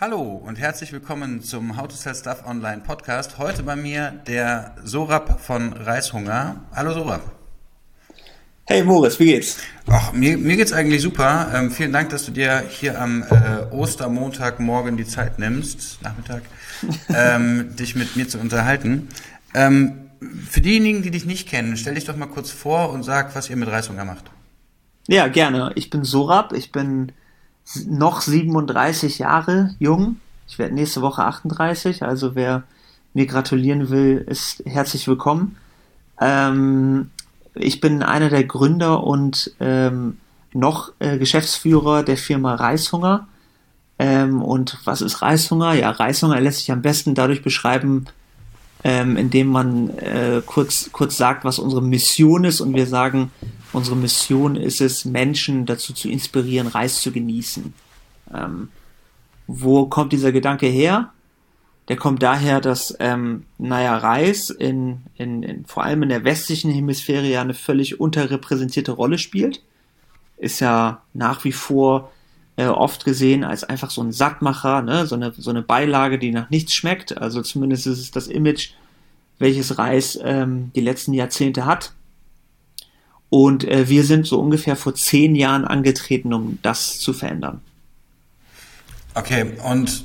Hallo und herzlich willkommen zum How to Sell Stuff Online Podcast. Heute bei mir der Sorab von Reishunger. Hallo Sorab. Hey Moritz, wie geht's? Ach, mir, mir geht's eigentlich super. Ähm, vielen Dank, dass du dir hier am äh, Ostermontagmorgen die Zeit nimmst, Nachmittag, ähm, dich mit mir zu unterhalten. Ähm, für diejenigen, die dich nicht kennen, stell dich doch mal kurz vor und sag, was ihr mit Reishunger macht. Ja, gerne. Ich bin Sorab, ich bin noch 37 Jahre jung. Ich werde nächste Woche 38, also wer mir gratulieren will, ist herzlich willkommen. Ähm, ich bin einer der Gründer und ähm, noch äh, Geschäftsführer der Firma Reishunger. Ähm, und was ist Reishunger? Ja, Reishunger lässt sich am besten dadurch beschreiben, ähm, indem man äh, kurz, kurz sagt, was unsere Mission ist. Und wir sagen, unsere Mission ist es, Menschen dazu zu inspirieren, Reis zu genießen. Ähm, wo kommt dieser Gedanke her? Der kommt daher, dass, ähm, naja, Reis in, in, in, vor allem in der westlichen Hemisphäre ja eine völlig unterrepräsentierte Rolle spielt. Ist ja nach wie vor äh, oft gesehen als einfach so ein Sattmacher, ne? so, eine, so eine Beilage, die nach nichts schmeckt. Also zumindest ist es das Image, welches Reis ähm, die letzten Jahrzehnte hat. Und äh, wir sind so ungefähr vor zehn Jahren angetreten, um das zu verändern. Okay, und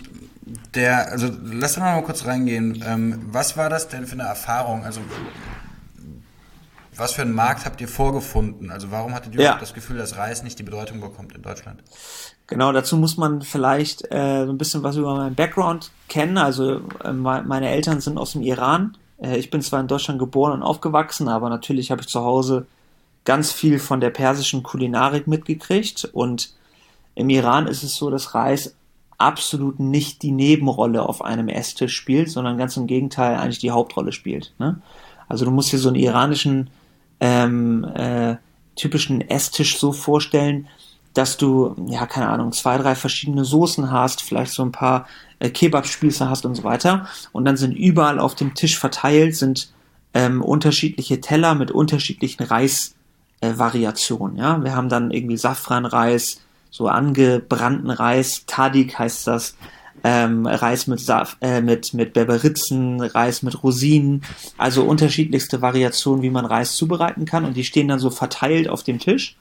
der, also lass doch mal kurz reingehen. Ähm, was war das denn für eine Erfahrung? Also was für einen Markt habt ihr vorgefunden? Also warum hattet ihr ja. das Gefühl, dass Reis nicht die Bedeutung bekommt in Deutschland? Genau, dazu muss man vielleicht äh, so ein bisschen was über meinen Background kennen. Also äh, meine Eltern sind aus dem Iran. Äh, ich bin zwar in Deutschland geboren und aufgewachsen, aber natürlich habe ich zu Hause ganz viel von der persischen Kulinarik mitgekriegt. Und im Iran ist es so, dass Reis absolut nicht die Nebenrolle auf einem Esstisch spielt, sondern ganz im Gegenteil eigentlich die Hauptrolle spielt. Ne? Also du musst dir so einen iranischen ähm, äh, typischen Esstisch so vorstellen, dass du, ja, keine Ahnung, zwei, drei verschiedene Soßen hast, vielleicht so ein paar äh, Kebabspieße hast und so weiter. Und dann sind überall auf dem Tisch verteilt, sind ähm, unterschiedliche Teller mit unterschiedlichen Reisvariationen. Äh, ja? Wir haben dann irgendwie Safranreis, so angebrannten Reis, Tadik heißt das, ähm, Reis mit, Saf äh, mit, mit Berberitzen, Reis mit Rosinen, also unterschiedlichste Variationen, wie man Reis zubereiten kann und die stehen dann so verteilt auf dem Tisch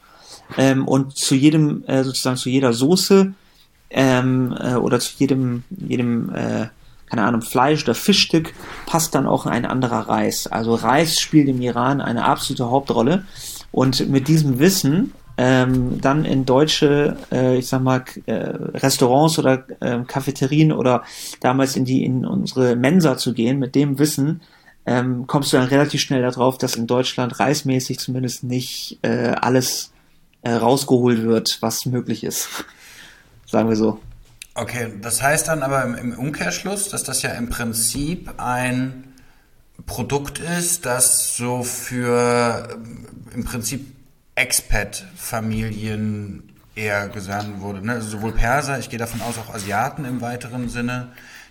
ähm, und zu jedem, äh, sozusagen zu jeder Soße ähm, äh, oder zu jedem, jedem äh, keine Ahnung, Fleisch oder Fischstück passt dann auch ein anderer Reis. Also Reis spielt im Iran eine absolute Hauptrolle. Und mit diesem Wissen ähm, dann in deutsche, äh, ich sag mal, äh, Restaurants oder äh, Cafeterien oder damals in die in unsere Mensa zu gehen, mit dem Wissen ähm, kommst du dann relativ schnell darauf, dass in Deutschland reismäßig zumindest nicht äh, alles äh, rausgeholt wird, was möglich ist. Sagen wir so. Okay, das heißt dann aber im, im Umkehrschluss, dass das ja im Prinzip ein Produkt ist, das so für ähm, im Prinzip Expat-Familien eher gesandt wurde. Ne? Also sowohl Perser, ich gehe davon aus, auch Asiaten im weiteren Sinne,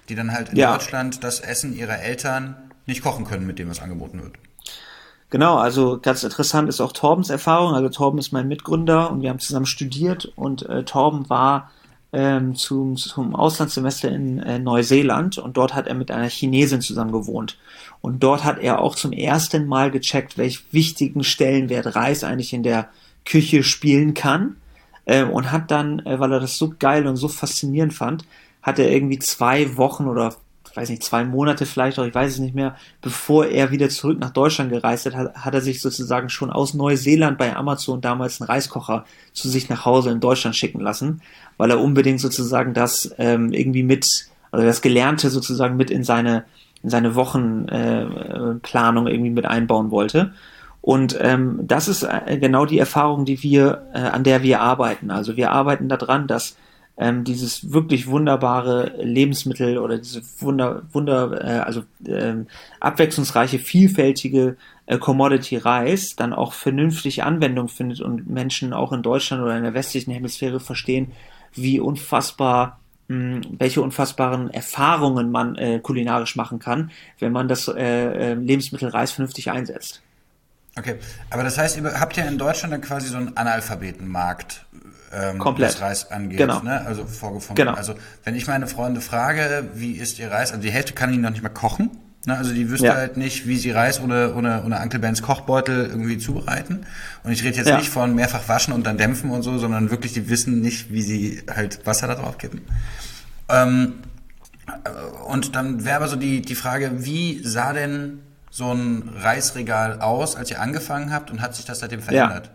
die dann halt in ja. Deutschland das Essen ihrer Eltern nicht kochen können, mit dem was angeboten wird. Genau, also ganz interessant ist auch Torbens Erfahrung. Also Torben ist mein Mitgründer und wir haben zusammen studiert und äh, Torben war ähm, zum, zum Auslandssemester in äh, Neuseeland und dort hat er mit einer Chinesin zusammen gewohnt. Und dort hat er auch zum ersten Mal gecheckt, welch wichtigen Stellenwert Reis eigentlich in der Küche spielen kann. Ähm, und hat dann, äh, weil er das so geil und so faszinierend fand, hat er irgendwie zwei Wochen oder weiß nicht, zwei Monate vielleicht, auch ich weiß es nicht mehr, bevor er wieder zurück nach Deutschland gereist hat, hat, hat er sich sozusagen schon aus Neuseeland bei Amazon damals einen Reiskocher zu sich nach Hause in Deutschland schicken lassen, weil er unbedingt sozusagen das ähm, irgendwie mit, also das Gelernte sozusagen mit in seine, in seine Wochenplanung äh, irgendwie mit einbauen wollte. Und ähm, das ist äh, genau die Erfahrung, die wir, äh, an der wir arbeiten. Also wir arbeiten daran, dass ähm, dieses wirklich wunderbare Lebensmittel oder diese wunder, wunder äh, also ähm, abwechslungsreiche, vielfältige äh, Commodity Reis dann auch vernünftig Anwendung findet und Menschen auch in Deutschland oder in der westlichen Hemisphäre verstehen, wie unfassbar welche unfassbaren Erfahrungen man äh, kulinarisch machen kann, wenn man das äh, äh, Lebensmittel Reis vernünftig einsetzt. Okay, aber das heißt, ihr habt ja in Deutschland dann quasi so einen Analphabetenmarkt ähm, Komplett. was Reis angeht, Genau. ne? also vorgefunden. Genau. Also wenn ich meine Freunde frage, wie ist ihr Reis, also die Hälfte kann ich noch nicht mal kochen, ne? also die wüsste Ja. halt nicht, wie sie Reis ohne, ohne, ohne Uncle Bens Kochbeutel irgendwie zubereiten. Und ich rede jetzt Ja. nicht von mehrfach waschen und dann dämpfen und so, sondern wirklich, die wissen nicht, wie sie halt Wasser da drauf kippen. Ähm, und dann wäre aber so die, die Frage, wie sah denn so ein Reisregal aus, als ihr angefangen habt und hat sich das seitdem verändert?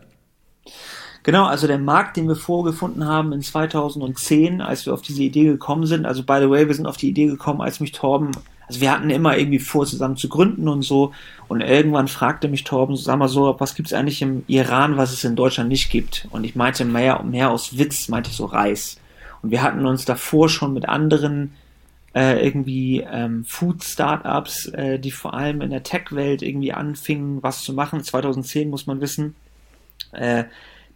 Genau, also der Markt, den wir vorgefunden haben in 2010, als wir auf diese Idee gekommen sind, also by the way, wir sind auf die Idee gekommen, als mich Torben, also wir hatten immer irgendwie vor, zusammen zu gründen und so, und irgendwann fragte mich Torben, sag mal so, was gibt's eigentlich im Iran, was es in Deutschland nicht gibt? Und ich meinte mehr, mehr aus Witz, meinte ich so Reis. Und wir hatten uns davor schon mit anderen äh, irgendwie ähm, Food-Startups, äh, die vor allem in der Tech-Welt irgendwie anfingen, was zu machen. 2010 muss man wissen, äh,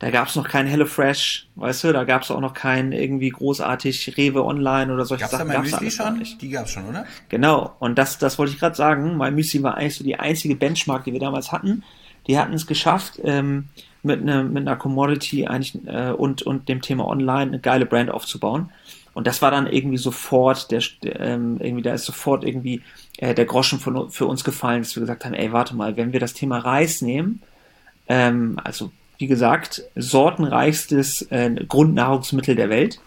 da gab es noch kein HelloFresh, weißt du, da gab es auch noch kein irgendwie großartig Rewe Online oder solche Gab's da Sachen. gab's Müsli alles noch schon? nicht. Die gab's schon, oder? Genau, und das, das wollte ich gerade sagen. My Müsli war eigentlich so die einzige Benchmark, die wir damals hatten. Die hatten es geschafft, ähm, mit, ne, mit einer Commodity eigentlich äh, und, und dem Thema Online eine geile Brand aufzubauen. Und das war dann irgendwie sofort, der, der, ähm, irgendwie, da ist sofort irgendwie äh, der Groschen von, für uns gefallen, dass wir gesagt haben, ey, warte mal, wenn wir das Thema Reis nehmen, ähm, also wie gesagt, sortenreichstes äh, Grundnahrungsmittel der Welt,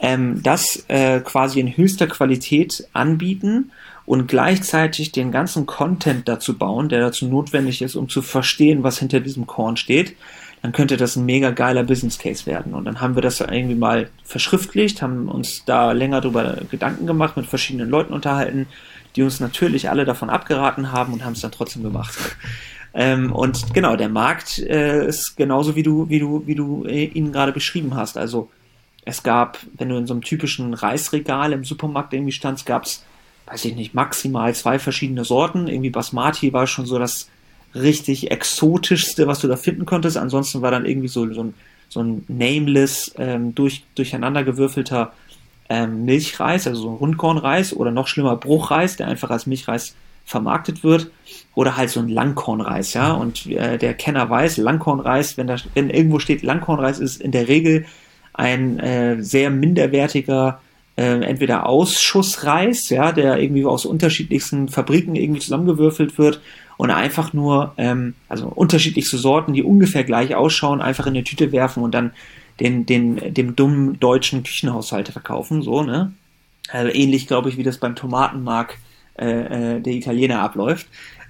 ähm, das äh, quasi in höchster Qualität anbieten und gleichzeitig den ganzen Content dazu bauen, der dazu notwendig ist, um zu verstehen, was hinter diesem Korn steht, dann könnte das ein mega geiler Business Case werden. Und dann haben wir das irgendwie mal verschriftlicht, haben uns da länger darüber Gedanken gemacht, mit verschiedenen Leuten unterhalten, die uns natürlich alle davon abgeraten haben und haben es dann trotzdem gemacht. Ähm, und genau, der Markt äh, ist genauso wie du, wie du, wie du äh, ihn gerade beschrieben hast. Also es gab, wenn du in so einem typischen Reisregal im Supermarkt irgendwie standst, gab es, weiß ich nicht, maximal zwei verschiedene Sorten. Irgendwie Basmati war schon so das richtig exotischste, was du da finden konntest. Ansonsten war dann irgendwie so, so ein, so ein nameless, ähm, durch, durcheinander gewürfelter ähm, Milchreis, also so ein Rundkornreis oder noch schlimmer Bruchreis, der einfach als Milchreis vermarktet wird. Oder halt so ein Langkornreis, ja. Und äh, der Kenner weiß, Langkornreis, wenn da wenn irgendwo steht Langkornreis, ist in der Regel ein äh, sehr minderwertiger äh, entweder Ausschussreis, ja, der irgendwie aus unterschiedlichsten Fabriken irgendwie zusammengewürfelt wird und einfach nur, ähm, also unterschiedlichste Sorten, die ungefähr gleich ausschauen, einfach in eine Tüte werfen und dann den, den, dem dummen deutschen Küchenhaushalt verkaufen, so, ne? Also ähnlich, glaube ich, wie das beim Tomatenmark äh, äh, der Italiener abläuft.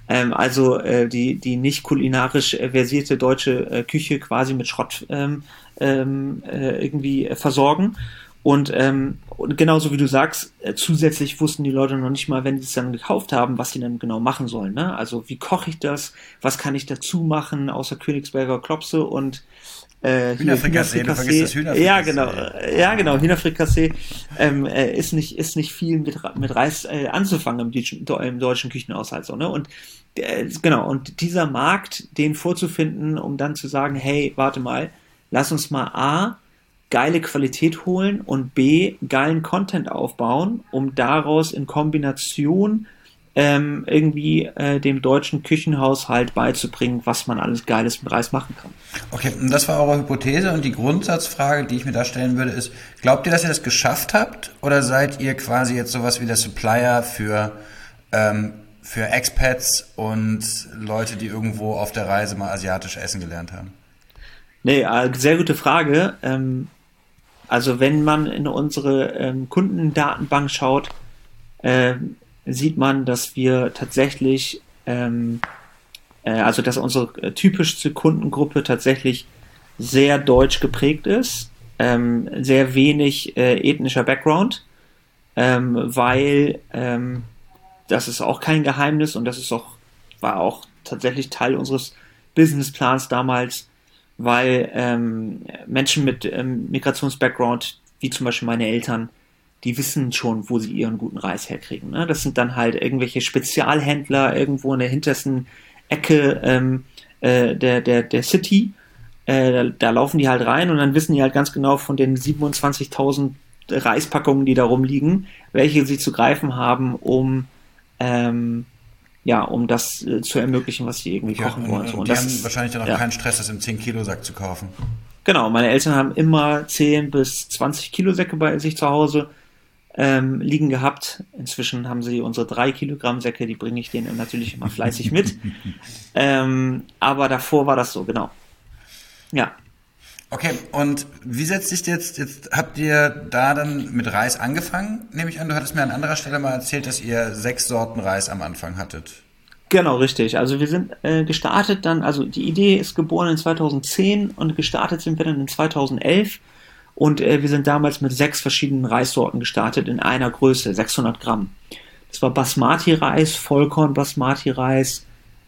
Ähm, also äh, die, die nicht kulinarisch versierte deutsche äh, Küche quasi mit Schrott ähm, ähm, äh, irgendwie äh, versorgen. Und, ähm, und genauso wie du sagst, äh, zusätzlich wussten die Leute noch nicht mal, wenn sie es dann gekauft haben, was sie dann genau machen sollen. Ne? Also wie koche ich das? Was kann ich dazu machen, außer Königsberger Klopse und äh, hier Hühnerfrikassee, du vergisst das Hühnerfrikassee. Ja, genau. Ja, genau. Hühnerfrikassee ähm, äh, ist nicht ist nicht viel mit, mit Reis äh, anzufangen im, deutschen- im deutschen Küchenhaushalt so, ne? Und äh, genau. Und dieser Markt, den vorzufinden, um dann zu sagen, hey, warte mal, lass uns mal a geile Qualität holen und b geilen Content aufbauen, um daraus in Kombination ähm, irgendwie äh, dem deutschen Küchenhaushalt beizubringen, was man alles Geiles mit Reis machen kann. Okay, und das war eure Hypothese und die Grundsatzfrage, die ich mir da stellen würde, ist, glaubt ihr, dass ihr das geschafft habt oder seid ihr quasi jetzt sowas wie der Supplier für, ähm, für Expats und Leute, die irgendwo auf der Reise mal asiatisch essen gelernt haben? Nee, äh, sehr gute Frage. Ähm, also wenn man in unsere ähm, Kundendatenbank schaut, ähm, sieht man, dass wir tatsächlich, ähm, äh, also dass unsere äh, typischste Kundengruppe tatsächlich sehr deutsch geprägt ist, ähm, sehr wenig äh, ethnischer Background, ähm, weil ähm, das ist auch kein Geheimnis und das ist auch, war auch tatsächlich Teil unseres Businessplans damals, weil ähm, Menschen mit ähm, Migrations-Background, wie zum Beispiel meine Eltern, die wissen schon, wo sie ihren guten Reis herkriegen. Ne? Das sind dann halt irgendwelche Spezialhändler irgendwo in der hintersten Ecke ähm, äh, der, der, der City. Äh, da, da laufen die halt rein und dann wissen die halt ganz genau von den 27.000 Reispackungen, die da rumliegen, welche sie zu greifen haben, um ähm, ja, um das äh, zu ermöglichen, was sie irgendwie kochen und, wollen. So. und Und die das haben ist- wahrscheinlich dann auch ja. keinen Stress, das im 10-Kilo-Sack zu kaufen. Genau, meine Eltern haben immer 10 bis 20 Kilo Säcke bei sich zu Hause ähm, liegen gehabt. Inzwischen haben sie unsere 3 Kilogramm Säcke, die bringe ich denen natürlich immer fleißig mit. ähm, aber davor war das so, genau. Ja. Okay, und wie setzt sich jetzt, jetzt habt ihr da dann mit Reis angefangen, nehme ich an, du hattest mir an anderer Stelle mal erzählt, dass ihr sechs Sorten Reis am Anfang hattet. Genau, richtig. Also wir sind äh, gestartet dann, also die Idee ist geboren in 2010 und gestartet sind wir dann in 2011 und äh, wir sind damals mit sechs verschiedenen Reissorten gestartet in einer Größe, 600 Gramm. Das war Basmati-Reis, Vollkorn-Basmati-Reis,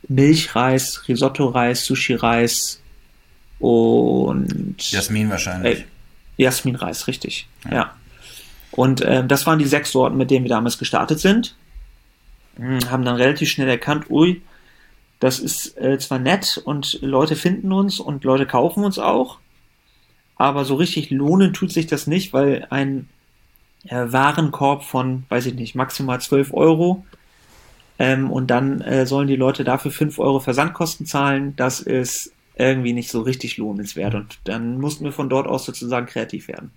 Milchreis, Risotto-Reis, Sushi-Reis und... Jasmin wahrscheinlich. Äh, Jasmin-Reis, richtig, ja. ja. Und äh, das waren die sechs Sorten, mit denen wir damals gestartet sind. Hm, haben dann relativ schnell erkannt, ui, das ist äh, zwar nett und Leute finden uns und Leute kaufen uns auch, aber so richtig lohnen tut sich das nicht, weil ein äh, Warenkorb von, weiß ich nicht, maximal 12 Euro ähm, und dann äh, sollen die Leute dafür 5 Euro Versandkosten zahlen, das ist irgendwie nicht so richtig lohnenswert und dann mussten wir von dort aus sozusagen kreativ werden.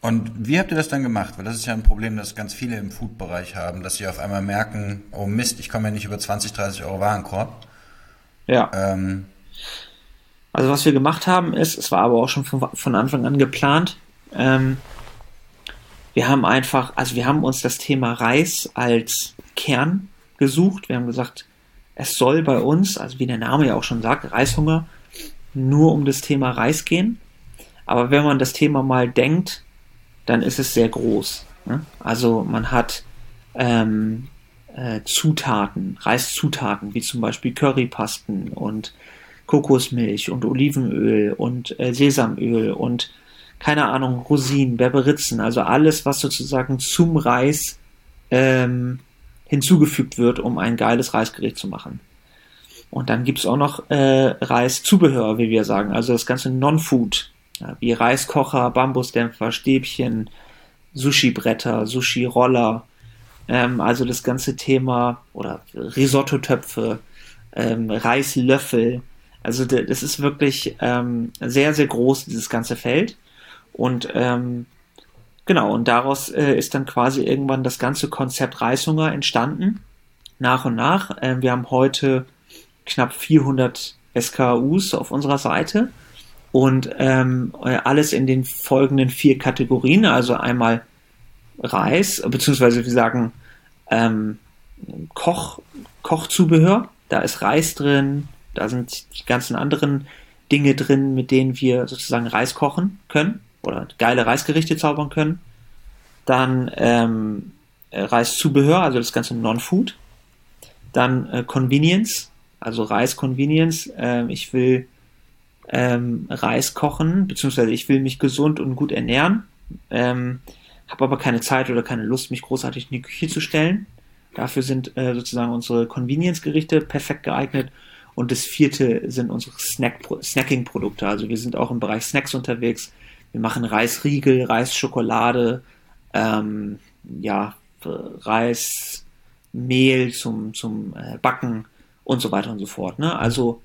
Und wie habt ihr das dann gemacht? Weil das ist ja ein Problem, das ganz viele im Food-Bereich haben, dass sie auf einmal merken, oh Mist, ich komme ja nicht über 20, 30 Euro Warenkorb. Ja. Ähm, also was wir gemacht haben ist, es war aber auch schon von, von Anfang an geplant, ähm, wir haben einfach, also wir haben uns das Thema Reis als Kern gesucht. Wir haben gesagt, es soll bei uns, also wie der Name ja auch schon sagt, Reishunger, nur um das Thema Reis gehen. Aber wenn man das Thema mal denkt, dann ist es sehr groß. Ne? Also man hat ähm, äh, Zutaten, Reiszutaten, wie zum Beispiel Currypasten und Kokosmilch und Olivenöl und äh, Sesamöl und keine Ahnung, Rosinen, Berberitzen, also alles, was sozusagen zum Reis ähm, hinzugefügt wird, um ein geiles Reisgericht zu machen. Und dann gibt's auch noch äh, Reiszubehör, wie wir sagen, also das ganze Non-Food, ja, wie Reiskocher, Bambusdämpfer, Stäbchen, Sushi-Bretter, Sushi-Roller, ähm, also das ganze Thema oder Risotto-Töpfe, ähm, Reislöffel. Also das ist wirklich ähm, sehr, sehr groß, dieses ganze Feld. Und ähm, genau, und daraus äh, ist dann quasi irgendwann das ganze Konzept Reishunger entstanden, nach und nach. Ähm, wir haben heute knapp 400 SKUs auf unserer Seite und ähm, alles in den folgenden vier Kategorien, also einmal Reis, beziehungsweise wir sagen ähm, Koch, Kochzubehör, da ist Reis drin, da sind die ganzen anderen Dinge drin, mit denen wir sozusagen Reis kochen können oder geile Reisgerichte zaubern können. Dann ähm, Reiszubehör, also das ganze Non-Food. Dann äh, Convenience, also Reis-Convenience. Ähm, ich will ähm, Reis kochen, beziehungsweise ich will mich gesund und gut ernähren, ähm, habe aber keine Zeit oder keine Lust, mich großartig in die Küche zu stellen. Dafür sind äh, sozusagen unsere Convenience-Gerichte perfekt geeignet. Und das vierte sind unsere Snack Snacking-Produkte. Also wir sind auch im Bereich Snacks unterwegs. Wir machen Reisriegel, Reisschokolade, ähm, ja, Reismehl zum, zum äh, Backen und so weiter und so fort. Ne? Also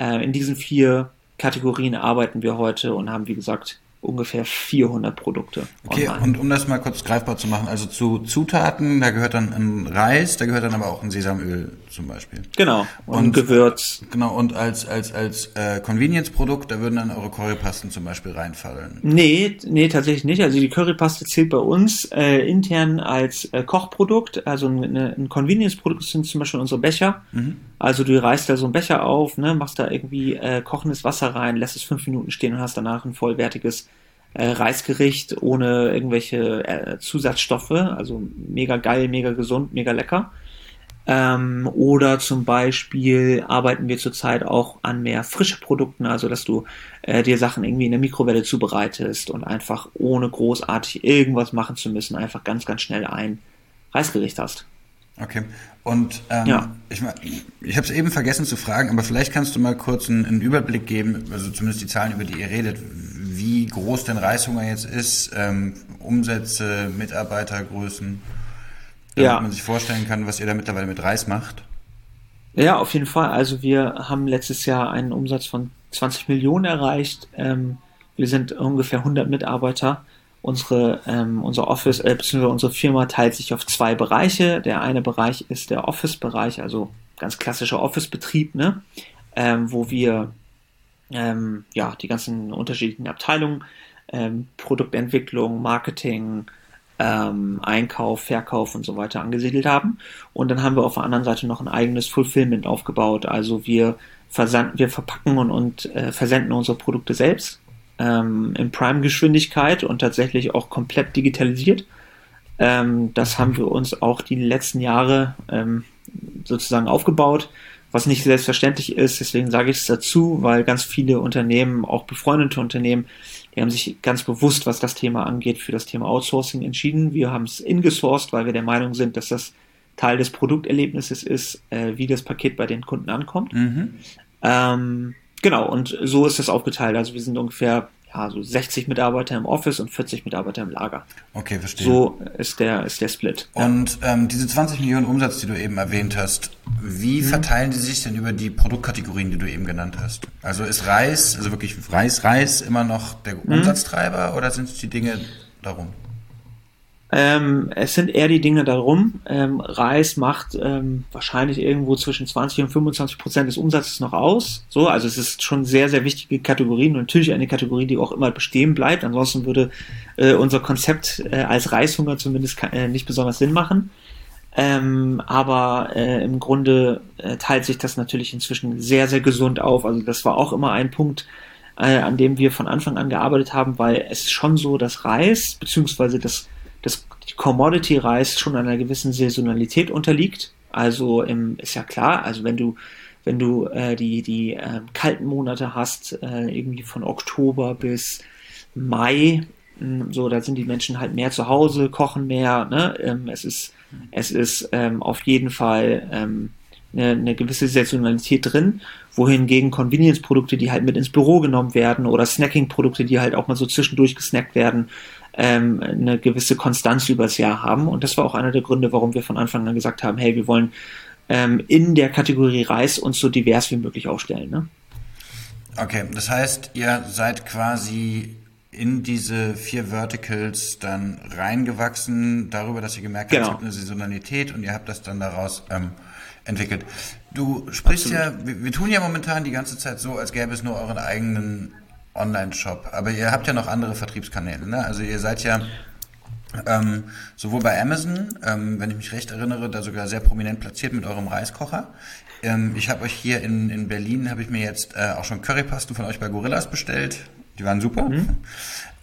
äh, in diesen vier Kategorien arbeiten wir heute und haben, wie gesagt, ungefähr 400 Produkte. Okay, online. und um das mal kurz greifbar zu machen, also zu Zutaten, da gehört dann ein Reis, da gehört dann aber auch ein Sesamöl zum Beispiel. Genau, und, und Gewürz. Genau, und als, als, als äh, Convenience-Produkt, da würden dann eure Currypasten zum Beispiel reinfallen. Nee, nee, tatsächlich nicht. Also die Currypaste zählt bei uns äh, intern als äh, Kochprodukt, also ein, ein Convenience-Produkt sind zum Beispiel unsere Becher. Mhm. Also du reißt da so einen Becher auf, ne, machst da irgendwie äh, kochendes Wasser rein, lässt es fünf Minuten stehen und hast danach ein vollwertiges äh, Reisgericht ohne irgendwelche äh, Zusatzstoffe. Also mega geil, mega gesund, mega lecker. Ähm, oder zum Beispiel arbeiten wir zurzeit auch an mehr frische Produkten, also dass du äh, dir Sachen irgendwie in der Mikrowelle zubereitest und einfach ohne großartig irgendwas machen zu müssen, einfach ganz, ganz schnell ein Reisgericht hast. Okay. Und ähm, ja. ich, ich habe es eben vergessen zu fragen, aber vielleicht kannst du mal kurz einen, einen, Überblick geben, also zumindest die Zahlen, über die ihr redet, wie groß denn Reishunger jetzt ist, ähm, Umsätze, Mitarbeitergrößen, damit ja. man sich vorstellen kann, was ihr da mittlerweile mit Reis macht. Ja, auf jeden Fall. Also wir haben letztes Jahr einen Umsatz von 20 Millionen erreicht. Ähm, wir sind ungefähr 100 Mitarbeiter. Unsere, ähm, unser Office, äh, beziehungsweise unsere Firma teilt sich auf zwei Bereiche. Der eine Bereich ist der Office-Bereich, also ganz klassischer Office-Betrieb, ne? ähm, wo wir ähm, ja, die ganzen unterschiedlichen Abteilungen, ähm, Produktentwicklung, Marketing, ähm, Einkauf, Verkauf und so weiter angesiedelt haben. Und dann haben wir auf der anderen Seite noch ein eigenes Fulfillment aufgebaut. Also wir, versand, wir verpacken und, und äh, versenden unsere Produkte selbst ähm, in Prime-Geschwindigkeit und tatsächlich auch komplett digitalisiert. Ähm, das haben wir uns auch die letzten Jahre ähm, sozusagen aufgebaut was nicht selbstverständlich ist. Deswegen sage ich es dazu, weil ganz viele Unternehmen, auch befreundete Unternehmen, die haben sich ganz bewusst, was das Thema angeht, für das Thema Outsourcing entschieden. Wir haben es ingesourced, weil wir der Meinung sind, dass das Teil des Produkterlebnisses ist, äh, wie das Paket bei den Kunden ankommt. Mhm. Ähm, genau, und so ist es aufgeteilt. Also wir sind ungefähr ja, so 60 Mitarbeiter im Office und 40 Mitarbeiter im Lager. Okay, verstehe. So ist der, ist der Split. Und ja. ähm, diese 20 Millionen Umsatz, die du eben erwähnt hast, wie mhm. verteilen die sich denn über die Produktkategorien, die du eben genannt hast? Also ist Reis, also wirklich Reis, Reis immer noch der mhm. Umsatztreiber oder sind es die Dinge darum? Ähm, es sind eher die Dinge darum. Ähm, Reis macht ähm, wahrscheinlich irgendwo zwischen 20 und 25 Prozent des Umsatzes noch aus. So, also es ist schon sehr, sehr wichtige Kategorie natürlich eine Kategorie, die auch immer bestehen bleibt. Ansonsten würde äh, unser Konzept äh, als Reishunger zumindest äh, nicht besonders Sinn machen. Ähm, aber äh, im Grunde äh, teilt sich das natürlich inzwischen sehr, sehr gesund auf. Also das war auch immer ein Punkt, äh, an dem wir von Anfang an gearbeitet haben, weil es ist schon so, dass Reis beziehungsweise das das Commodity-Reis schon einer gewissen Saisonalität unterliegt. Also im, ist ja klar, also wenn du wenn du äh, die die äh, kalten Monate hast, äh, irgendwie von Oktober bis Mai, hm, so da sind die Menschen halt mehr zu Hause, kochen mehr. Ne? Ähm, es ist es ist ähm, auf jeden Fall ähm, eine, eine gewisse Saisonalität drin, wohingegen Convenience-Produkte, die halt mit ins Büro genommen werden oder Snacking-Produkte, die halt auch mal so zwischendurch gesnackt werden, ähm, eine gewisse Konstanz übers Jahr haben. Und das war auch einer der Gründe, warum wir von Anfang an gesagt haben, hey, wir wollen ähm, in der Kategorie Reis uns so divers wie möglich aufstellen. Ne? Okay, das heißt, ihr seid quasi in diese vier Verticals dann reingewachsen, darüber, dass ihr gemerkt habt, genau. es gibt eine Saisonalität und ihr habt das dann daraus ähm, entwickelt. Du sprichst Absolut. ja, wir, wir, tun ja momentan die ganze Zeit so, als gäbe es nur euren eigenen Online-Shop. Aber ihr habt ja noch andere Vertriebskanäle, ne? Also ihr seid ja ähm, sowohl bei Amazon, ähm, wenn ich mich recht erinnere, da sogar sehr prominent platziert mit eurem Reiskocher. Ähm, ich habe euch hier in, in Berlin, habe ich mir jetzt äh, auch schon Currypasten von euch bei Gorillas bestellt. Die waren super. Mhm.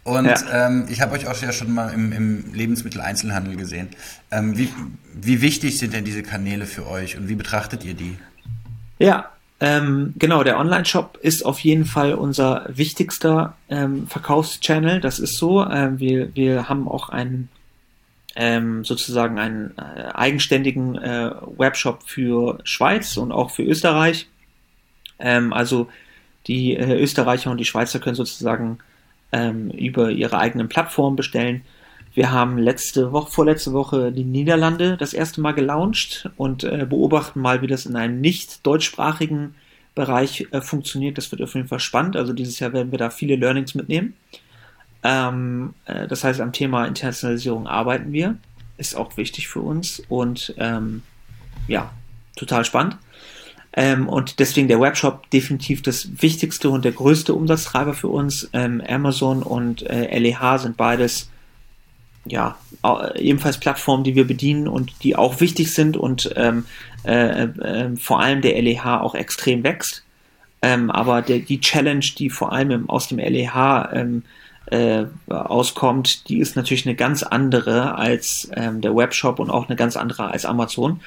Und ja. ähm, ich habe euch auch ja schon mal im, im Lebensmitteleinzelhandel gesehen. Ähm, wie, wie wichtig sind denn diese Kanäle für euch und wie betrachtet ihr die? Ja, ähm, genau, der Online-Shop ist auf jeden Fall unser wichtigster ähm, Verkaufschannel. Das ist so. Ähm, wir, wir haben auch einen ähm, sozusagen einen äh, eigenständigen äh, Webshop für Schweiz und auch für Österreich. Ähm, also die äh, Österreicher und die Schweizer können sozusagen ähm, über ihre eigenen Plattformen bestellen. Wir haben letzte Woche, vorletzte Woche die Niederlande das erste Mal gelauncht und äh, beobachten mal, wie das in einem nicht deutschsprachigen Bereich äh, funktioniert. Das wird auf jeden Fall spannend. Also dieses Jahr werden wir da viele Learnings mitnehmen. Ähm, äh, das heißt, am Thema Internationalisierung arbeiten wir. Ist auch wichtig für uns und ähm, ja, total spannend. Ähm, und deswegen der Webshop definitiv das wichtigste und der größte Umsatztreiber für uns. Ähm, Amazon und äh, LEH sind beides ja, ebenfalls Plattformen, die wir bedienen und die auch wichtig sind und ähm, äh, äh, vor allem der LEH auch extrem wächst. Ähm, aber der, die Challenge, die vor allem im, aus dem LEH ähm, äh, auskommt, die ist natürlich eine ganz andere als ähm, der Webshop und auch eine ganz andere als Amazon.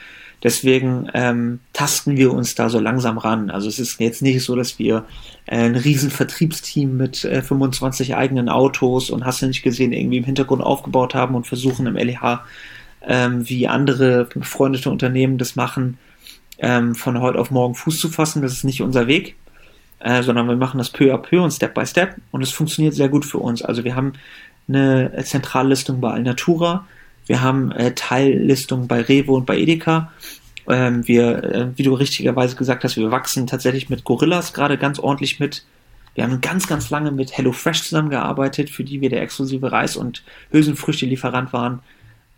Deswegen ähm, tasten wir uns da so langsam ran. Also es ist jetzt nicht so, dass wir äh, ein riesen Vertriebsteam mit äh, 25 eigenen Autos und hast du nicht gesehen, irgendwie im Hintergrund aufgebaut haben und versuchen im LEH, ähm, wie andere befreundete Unternehmen das machen, ähm, von heute auf morgen Fuß zu fassen. Das ist nicht unser Weg, äh, sondern wir machen das peu à peu und Step by Step und es funktioniert sehr gut für uns. Also wir haben eine Zentrallistung bei Alnatura, wir haben äh, Teillistungen bei Revo und bei Edeka. Ähm, wir, äh, wie du richtigerweise gesagt hast, wir wachsen tatsächlich mit Gorillas gerade ganz ordentlich mit. Wir haben ganz, ganz lange mit HelloFresh zusammengearbeitet, für die wir der exklusive Reis- und Hülsenfrüchte-Lieferant waren.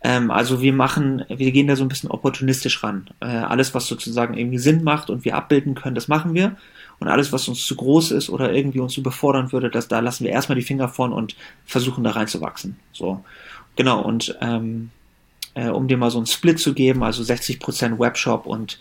Ähm, also wir machen, wir gehen da so ein bisschen opportunistisch ran. Äh, alles, was sozusagen irgendwie Sinn macht und wir abbilden können, das machen wir. Und alles, was uns zu groß ist oder irgendwie uns überfordern würde, das, da lassen wir erstmal die Finger von und versuchen da reinzuwachsen. So. Genau, und ähm, äh, um dir mal so einen Split zu geben, also 60% Webshop und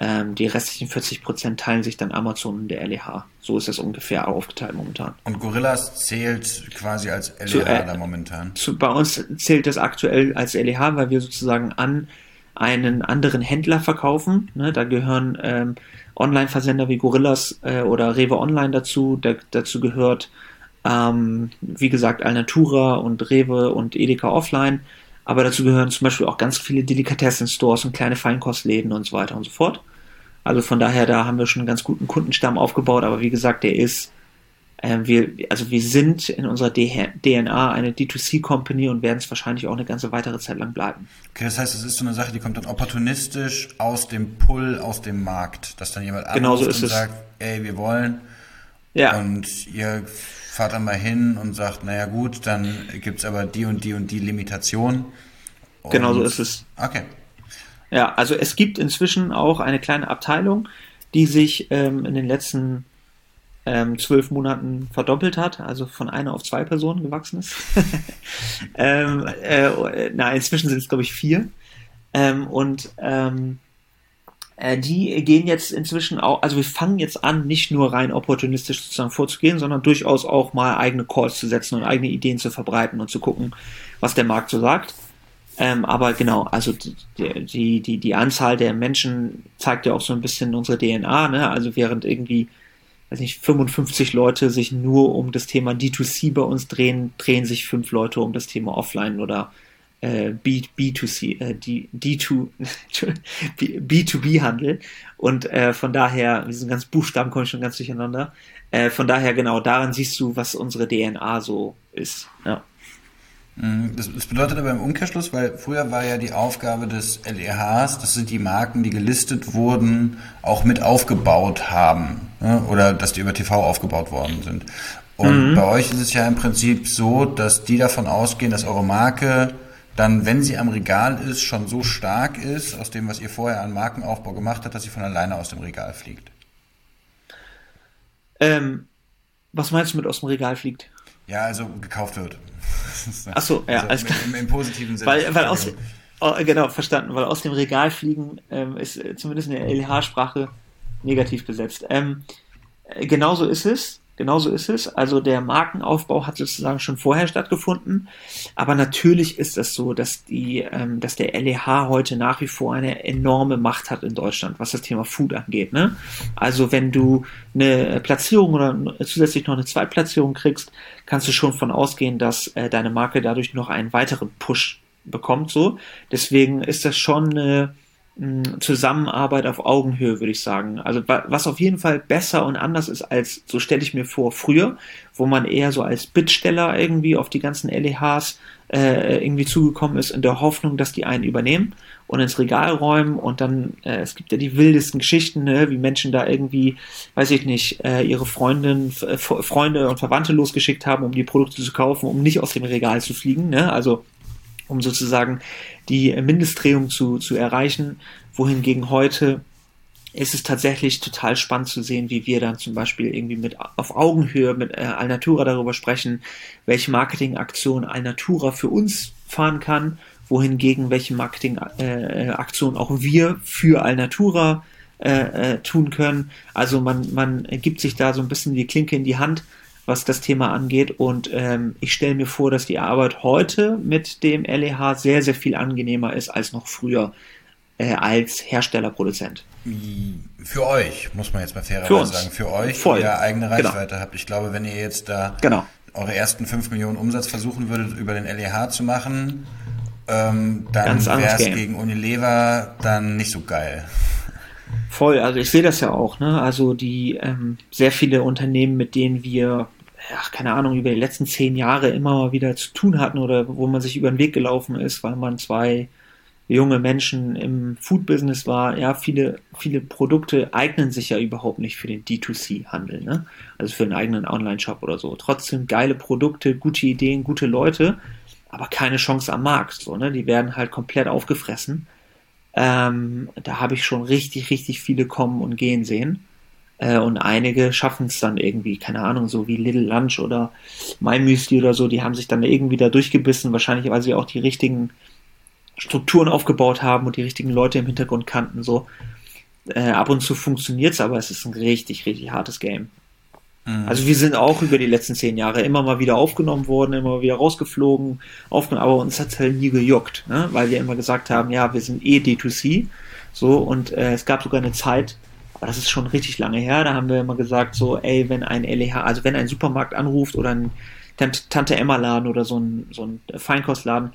ähm, die restlichen 40% teilen sich dann Amazon und der LEH. So ist das ungefähr aufgeteilt momentan. Und Gorillas zählt quasi als LEH zu, äh, da momentan? Zu, bei uns zählt das aktuell als LEH, weil wir sozusagen an einen anderen Händler verkaufen. Ne, da gehören ähm, Online-Versender wie Gorillas äh, oder Rewe Online dazu. Da, dazu gehört, ähm, wie gesagt, Alnatura und Rewe und Edeka Offline. Aber dazu gehören zum Beispiel auch ganz viele Delikatessen-Stores und kleine Feinkostläden und so weiter und so fort. Also von daher, da haben wir schon einen ganz guten Kundenstamm aufgebaut, aber wie gesagt, der ist, äh, wir, also wir sind in unserer DNA eine D2C-Company und werden es wahrscheinlich auch eine ganze weitere Zeit lang bleiben. Okay, das heißt, es ist so eine Sache, die kommt dann opportunistisch aus dem Pull, aus dem Markt, dass dann jemand genau so ist und es. sagt, ey, wir wollen. Ja. Und ihr fahrt dann mal hin und sagt, naja gut, dann gibt es aber die und die und die Limitation. genau so ist es. Okay. Ja, also es gibt inzwischen auch eine kleine Abteilung, die sich ähm, in den letzten ähm, zwölf Monaten verdoppelt hat, also von einer auf zwei Personen gewachsen ist. ähm, äh, na, inzwischen sind es, glaube ich, vier. Ähm, und ähm, äh, die gehen jetzt inzwischen auch, also wir fangen jetzt an, nicht nur rein opportunistisch sozusagen vorzugehen, sondern durchaus auch mal eigene Calls zu setzen und eigene Ideen zu verbreiten und zu gucken, was der Markt so sagt. Ähm, aber genau, also die, die, die, die Anzahl der Menschen zeigt ja auch so ein bisschen unsere DNA, ne? Also während irgendwie, weiß nicht, 55 Leute sich nur um das Thema D2C bei uns drehen, drehen sich fünf Leute um das Thema Offline oder äh, B, B2C, äh, D, D2, B2B-Handel. Und äh, von daher, diesen ganzen Buchstaben komme ich schon ganz durcheinander. Äh, von daher, genau, daran siehst du, was unsere DNA so ist. Ja. Mhm. Das, das, bedeutet aber im Umkehrschluss, weil früher war ja die Aufgabe des LEHs, das sind die Marken, die gelistet wurden, auch mit aufgebaut haben. Ne? Oder dass die über TV aufgebaut worden sind. Und mhm. bei euch ist es ja im Prinzip so, dass die davon ausgehen, dass eure Marke dann, wenn sie am Regal ist, schon so stark ist, aus dem, was ihr vorher an Markenaufbau gemacht habt, dass sie von alleine aus dem Regal fliegt. Ähm, was meinst du mit aus dem Regal fliegt? Ja, also gekauft wird. Ach so, ja, also alles klar. Im, Im, positiven Sinne. Weil, weil aus, oh, genau, verstanden, weil aus dem Regal fliegen ähm, ist äh, zumindest in der LH-Sprache negativ besetzt. Ähm, äh, genauso ist es. Genauso ist es. Also der Markenaufbau hat sozusagen schon vorher stattgefunden. Aber natürlich ist es so, dass die, ähm, dass der LEH heute nach wie vor eine enorme Macht hat in Deutschland, was das Thema Food angeht. Ne? Also wenn du eine Platzierung oder zusätzlich noch eine Zweitplatzierung kriegst, kannst du schon von ausgehen, dass äh, deine Marke dadurch noch einen weiteren Push bekommt. So, deswegen ist das schon eine Zusammenarbeit auf Augenhöhe, würde ich sagen. Also was auf jeden Fall besser und anders ist als, so stelle ich mir vor, früher, wo man eher so als Bittsteller irgendwie auf die ganzen LEHs äh, irgendwie zugekommen ist, in der Hoffnung, dass die einen übernehmen und ins Regal räumen und dann, äh, es gibt ja die wildesten Geschichten, ne, wie Menschen da irgendwie, weiß ich nicht, äh, ihre Freundin, äh, Freunde und Verwandte losgeschickt haben, um die Produkte zu kaufen, um nicht aus dem Regal zu fliegen, ne? Also um sozusagen die Mindestdrehung zu, zu erreichen, wohingegen heute ist es tatsächlich total spannend zu sehen, wie wir dann zum Beispiel irgendwie mit auf Augenhöhe mit äh, Alnatura darüber sprechen, welche Marketingaktion Alnatura für uns fahren kann, wohingegen welche Marketingaktion äh, auch wir für Alnatura äh, äh, tun können. Also man, man gibt sich da so ein bisschen die Klinke in die Hand was das Thema angeht. Und ähm, ich stelle mir vor, dass die Arbeit heute mit dem LEH sehr, sehr viel angenehmer ist als noch früher äh, als Herstellerproduzent. Für euch, muss man jetzt mal fairerweise sagen, für euch, Voll. die ihr eigene genau. Reichweite genau. habt. Ich glaube, wenn ihr jetzt da genau. eure ersten 5 Millionen Umsatz versuchen würdet, über den LEH zu machen, ähm, dann wäre es gegen Unilever dann nicht so geil. Voll, also ich sehe das ja auch, ne? Also die ähm, sehr viele Unternehmen, mit denen wir ach, keine Ahnung, über die letzten zehn Jahre immer mal wieder zu tun hatten oder wo man sich über den Weg gelaufen ist, weil man zwei junge Menschen im Food-Business war, ja, viele, viele Produkte eignen sich ja überhaupt nicht für den D2C-Handel, ne? Also für einen eigenen Online-Shop oder so. Trotzdem geile Produkte, gute Ideen, gute Leute, aber keine Chance am Markt, so, ne? Die werden halt komplett aufgefressen. Ähm, da habe ich schon richtig, richtig viele kommen und gehen sehen. Äh, und einige schaffen es dann irgendwie, keine Ahnung, so wie Little Lunch oder My Müsli oder so, die haben sich dann irgendwie da durchgebissen, wahrscheinlich weil sie auch die richtigen Strukturen aufgebaut haben und die richtigen Leute im Hintergrund kannten. So äh, ab und zu funktioniert es, aber es ist ein richtig, richtig hartes Game. Mhm. Also wir sind auch über die letzten zehn Jahre immer mal wieder aufgenommen worden, immer mal wieder rausgeflogen, aufgenommen, aber uns hat es halt nie gejuckt, ne? weil wir immer gesagt haben, ja, wir sind eh D2C. So, und äh, es gab sogar eine Zeit, aber das ist schon richtig lange her, da haben wir immer gesagt, so, ey, wenn ein LEH, also wenn ein Supermarkt anruft oder ein Tante Emma Laden oder so ein, so ein Feinkostladen,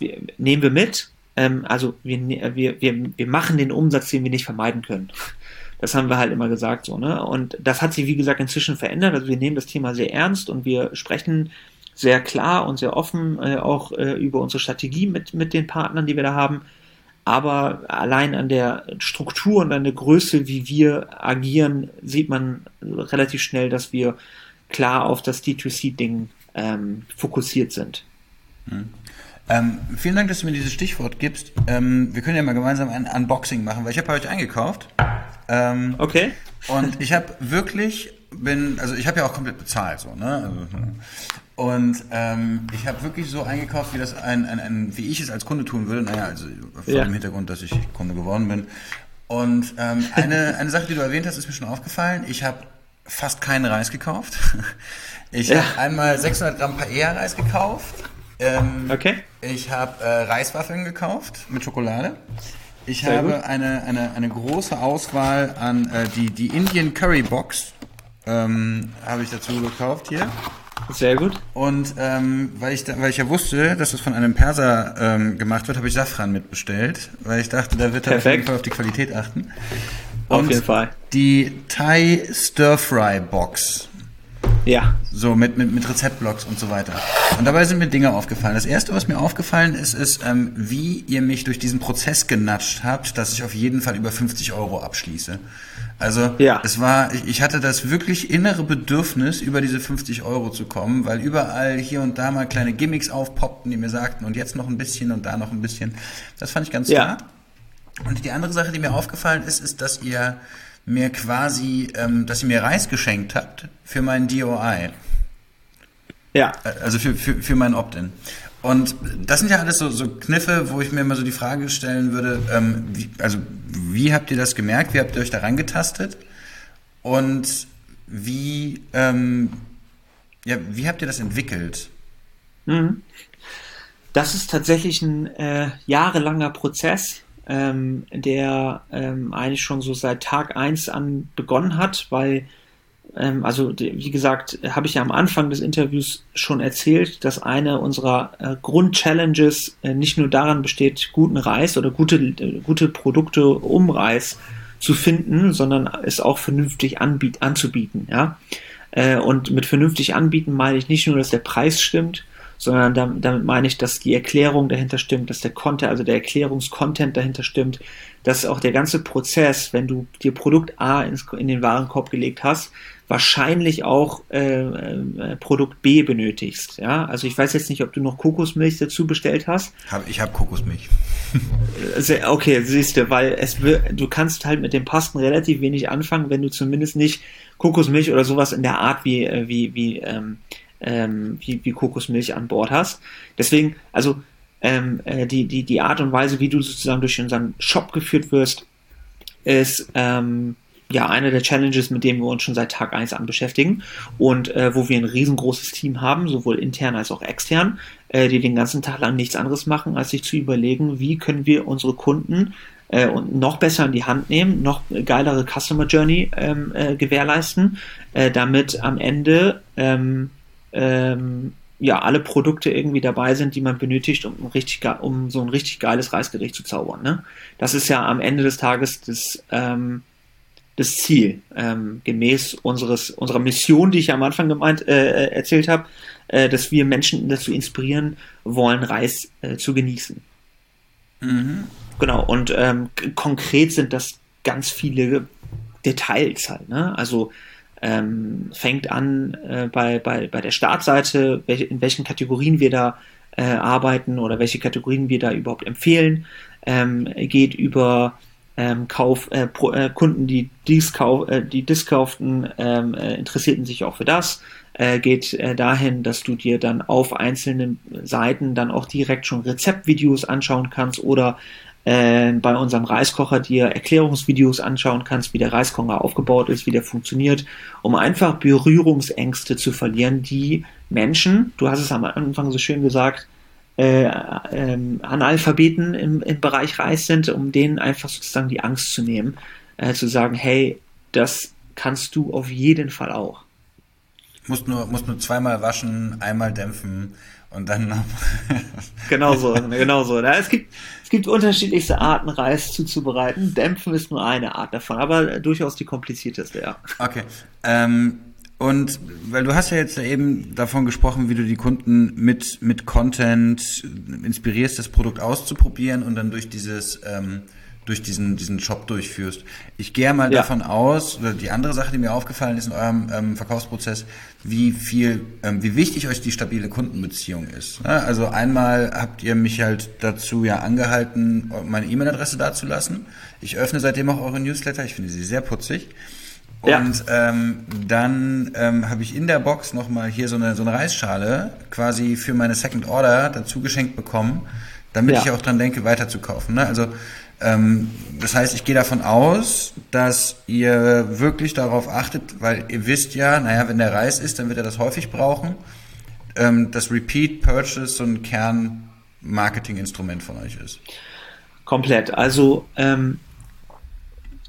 wir, nehmen wir mit. Ähm, also wir, wir, wir, wir machen den Umsatz, den wir nicht vermeiden können. Das haben wir halt immer gesagt so, ne? Und das hat sich, wie gesagt, inzwischen verändert. Also wir nehmen das Thema sehr ernst und wir sprechen sehr klar und sehr offen äh, auch äh, über unsere Strategie mit, mit den Partnern, die wir da haben. Aber allein an der Struktur und an der Größe, wie wir agieren, sieht man relativ schnell, dass wir klar auf das D2C-Ding ähm, fokussiert sind. Hm. Ähm, vielen Dank, dass du mir dieses Stichwort gibst. Ähm, wir können ja mal gemeinsam ein Unboxing machen, weil ich habe heute eingekauft. Ähm, okay. Und ich habe wirklich bin, also ich habe ja auch komplett bezahlt so, ne? Also, ne? Und ähm, ich habe wirklich so eingekauft, wie das ein, ein, ein, wie ich es als Kunde tun würde. Naja, also vor ja. dem Hintergrund, dass ich Kunde geworden bin. Und ähm, eine, eine Sache, die du erwähnt hast, ist mir schon aufgefallen. Ich habe fast keinen Reis gekauft. Ich ja. habe einmal 600 Gramm Paella-Reis gekauft ähm, okay. Ich habe äh, Reiswaffeln gekauft mit Schokolade. Ich Sehr habe eine, eine, eine große Auswahl an äh, die, die Indian Curry Box. Ähm, habe ich dazu gekauft hier. Sehr gut. Und ähm, weil, ich da, weil ich ja wusste, dass das von einem Perser ähm, gemacht wird, habe ich Safran mitbestellt, weil ich dachte, da wird er auf jeden Fall auf die Qualität achten. Und auf jeden Fall. Die Thai Stir Fry Box ja. So mit, mit, mit Rezeptblogs und so weiter. Und dabei sind mir Dinge aufgefallen. Das erste, was mir aufgefallen ist, ist, ähm, wie ihr mich durch diesen Prozess genatscht habt, dass ich auf jeden Fall über 50 Euro abschließe. Also ja. es war, ich, ich hatte das wirklich innere Bedürfnis, über diese 50 Euro zu kommen, weil überall hier und da mal kleine Gimmicks aufpoppten, die mir sagten, und jetzt noch ein bisschen und da noch ein bisschen. Das fand ich ganz ja. Klar. Und die andere Sache, die mir aufgefallen ist, ist, dass ihr mir quasi, ähm, dass ihr mir Reis geschenkt habt für meinen DOI. Ja. Also für, für, für mein Opt-in. Und das sind ja alles so, so Kniffe, wo ich mir immer so die Frage stellen würde, ähm, wie, also wie habt ihr das gemerkt? Wie habt ihr euch da rangetastet? Und wie, ähm, ja, wie habt ihr das entwickelt? Mhm. Das ist tatsächlich ein äh, jahrelanger Prozess ähm, der ähm, eigentlich schon so seit Tag eins an begonnen hat, weil, ähm, also wie gesagt, habe ich ja am Anfang des Interviews schon erzählt, dass eine unserer äh, Grundchallenges äh, nicht nur daran besteht, guten Reis oder gute, äh, gute Produkte um Reis zu finden, sondern es auch vernünftig anbiet, anzubieten. Ja? Äh, und mit vernünftig anbieten meine ich nicht nur, dass der Preis stimmt, sondern damit, meine ich, dass die Erklärung dahinter stimmt, dass der Content, also der Erklärungskontent dahinter stimmt, dass auch der ganze Prozess, wenn du dir Produkt A in den Warenkorb gelegt hast, wahrscheinlich auch äh, äh, Produkt B benötigst. Ja, also ich weiß jetzt nicht, ob du noch Kokosmilch dazu bestellt hast. Hab, ich habe Kokosmilch. okay, siehst du, weil es du kannst halt mit dem Pasten relativ wenig anfangen, wenn du zumindest nicht Kokosmilch oder sowas in der Art wie äh, wie wie ähm, ähm, wie, wie Kokosmilch an Bord hast. Deswegen, also ähm, äh, die, die, die Art und Weise, wie du sozusagen durch unseren Shop geführt wirst, ist ähm, ja eine der Challenges, mit denen wir uns schon seit Tag 1 an beschäftigen und äh, wo wir ein riesengroßes Team haben, sowohl intern als auch extern, äh, die den ganzen Tag lang nichts anderes machen, als sich zu überlegen, wie können wir unsere Kunden äh, und noch besser in die Hand nehmen, noch geilere Customer Journey ähm, äh, gewährleisten, äh, damit am Ende ähm, ähm, ja, alle Produkte irgendwie dabei sind, die man benötigt, um, richtig, um so ein richtig geiles Reisgericht zu zaubern. Ne? Das ist ja am Ende des Tages das, ähm, das Ziel, ähm, gemäß unseres, unserer Mission, die ich am Anfang gemeint, äh, äh, erzählt habe, äh, dass wir Menschen dazu inspirieren wollen, Reis äh, zu genießen. Mhm. Genau, und ähm, konkret sind das ganz viele Details halt. Ne? Also ähm, fängt an äh, bei, bei, bei der Startseite, welche, in welchen Kategorien wir da äh, arbeiten oder welche Kategorien wir da überhaupt empfehlen, ähm, geht über ähm, Kauf, äh, Pro, äh, Kunden, die dies, kauf, äh, die dies kauften, ähm, äh, interessierten sich auch für das, äh, geht äh, dahin, dass du dir dann auf einzelnen Seiten dann auch direkt schon Rezeptvideos anschauen kannst oder äh, bei unserem Reiskocher dir Erklärungsvideos anschauen kannst, wie der Reiskocher aufgebaut ist, wie der funktioniert, um einfach Berührungsängste zu verlieren, die Menschen, du hast es am Anfang so schön gesagt, äh, äh, Analphabeten im, im Bereich Reis sind, um denen einfach sozusagen die Angst zu nehmen, äh, zu sagen, hey, das kannst du auf jeden Fall auch. Musst nur, musst nur zweimal waschen, einmal dämpfen und dann genau so, genau so. Es gibt, es gibt unterschiedlichste Arten, Reis zuzubereiten. Dämpfen ist nur eine Art davon, aber durchaus die komplizierteste, ja. Okay. Ähm, und weil du hast ja jetzt eben davon gesprochen, wie du die Kunden mit, mit Content inspirierst, das Produkt auszuprobieren und dann durch dieses ähm, durch diesen, diesen Shop durchführst. Ich gehe mal ja. davon aus, oder die andere Sache, die mir aufgefallen ist in eurem ähm, Verkaufsprozess, wie viel, ähm, wie wichtig euch die stabile Kundenbeziehung ist. Ne? Also einmal habt ihr mich halt dazu ja angehalten, meine E-Mail-Adresse dazulassen. Ich öffne seitdem auch eure Newsletter, ich finde sie sehr putzig. Ja. Und ähm, dann ähm, habe ich in der Box nochmal hier so eine, so eine Reisschale quasi für meine Second Order dazu geschenkt bekommen, damit ja. ich auch dran denke, weiterzukaufen. Ne? Also ähm, das heißt, ich gehe davon aus, dass ihr wirklich darauf achtet, weil ihr wisst ja, naja, wenn der Reis ist, dann wird er das häufig brauchen. Ähm, das Repeat Purchase so ein Kern-Marketing-Instrument von euch ist. Komplett. Also ähm,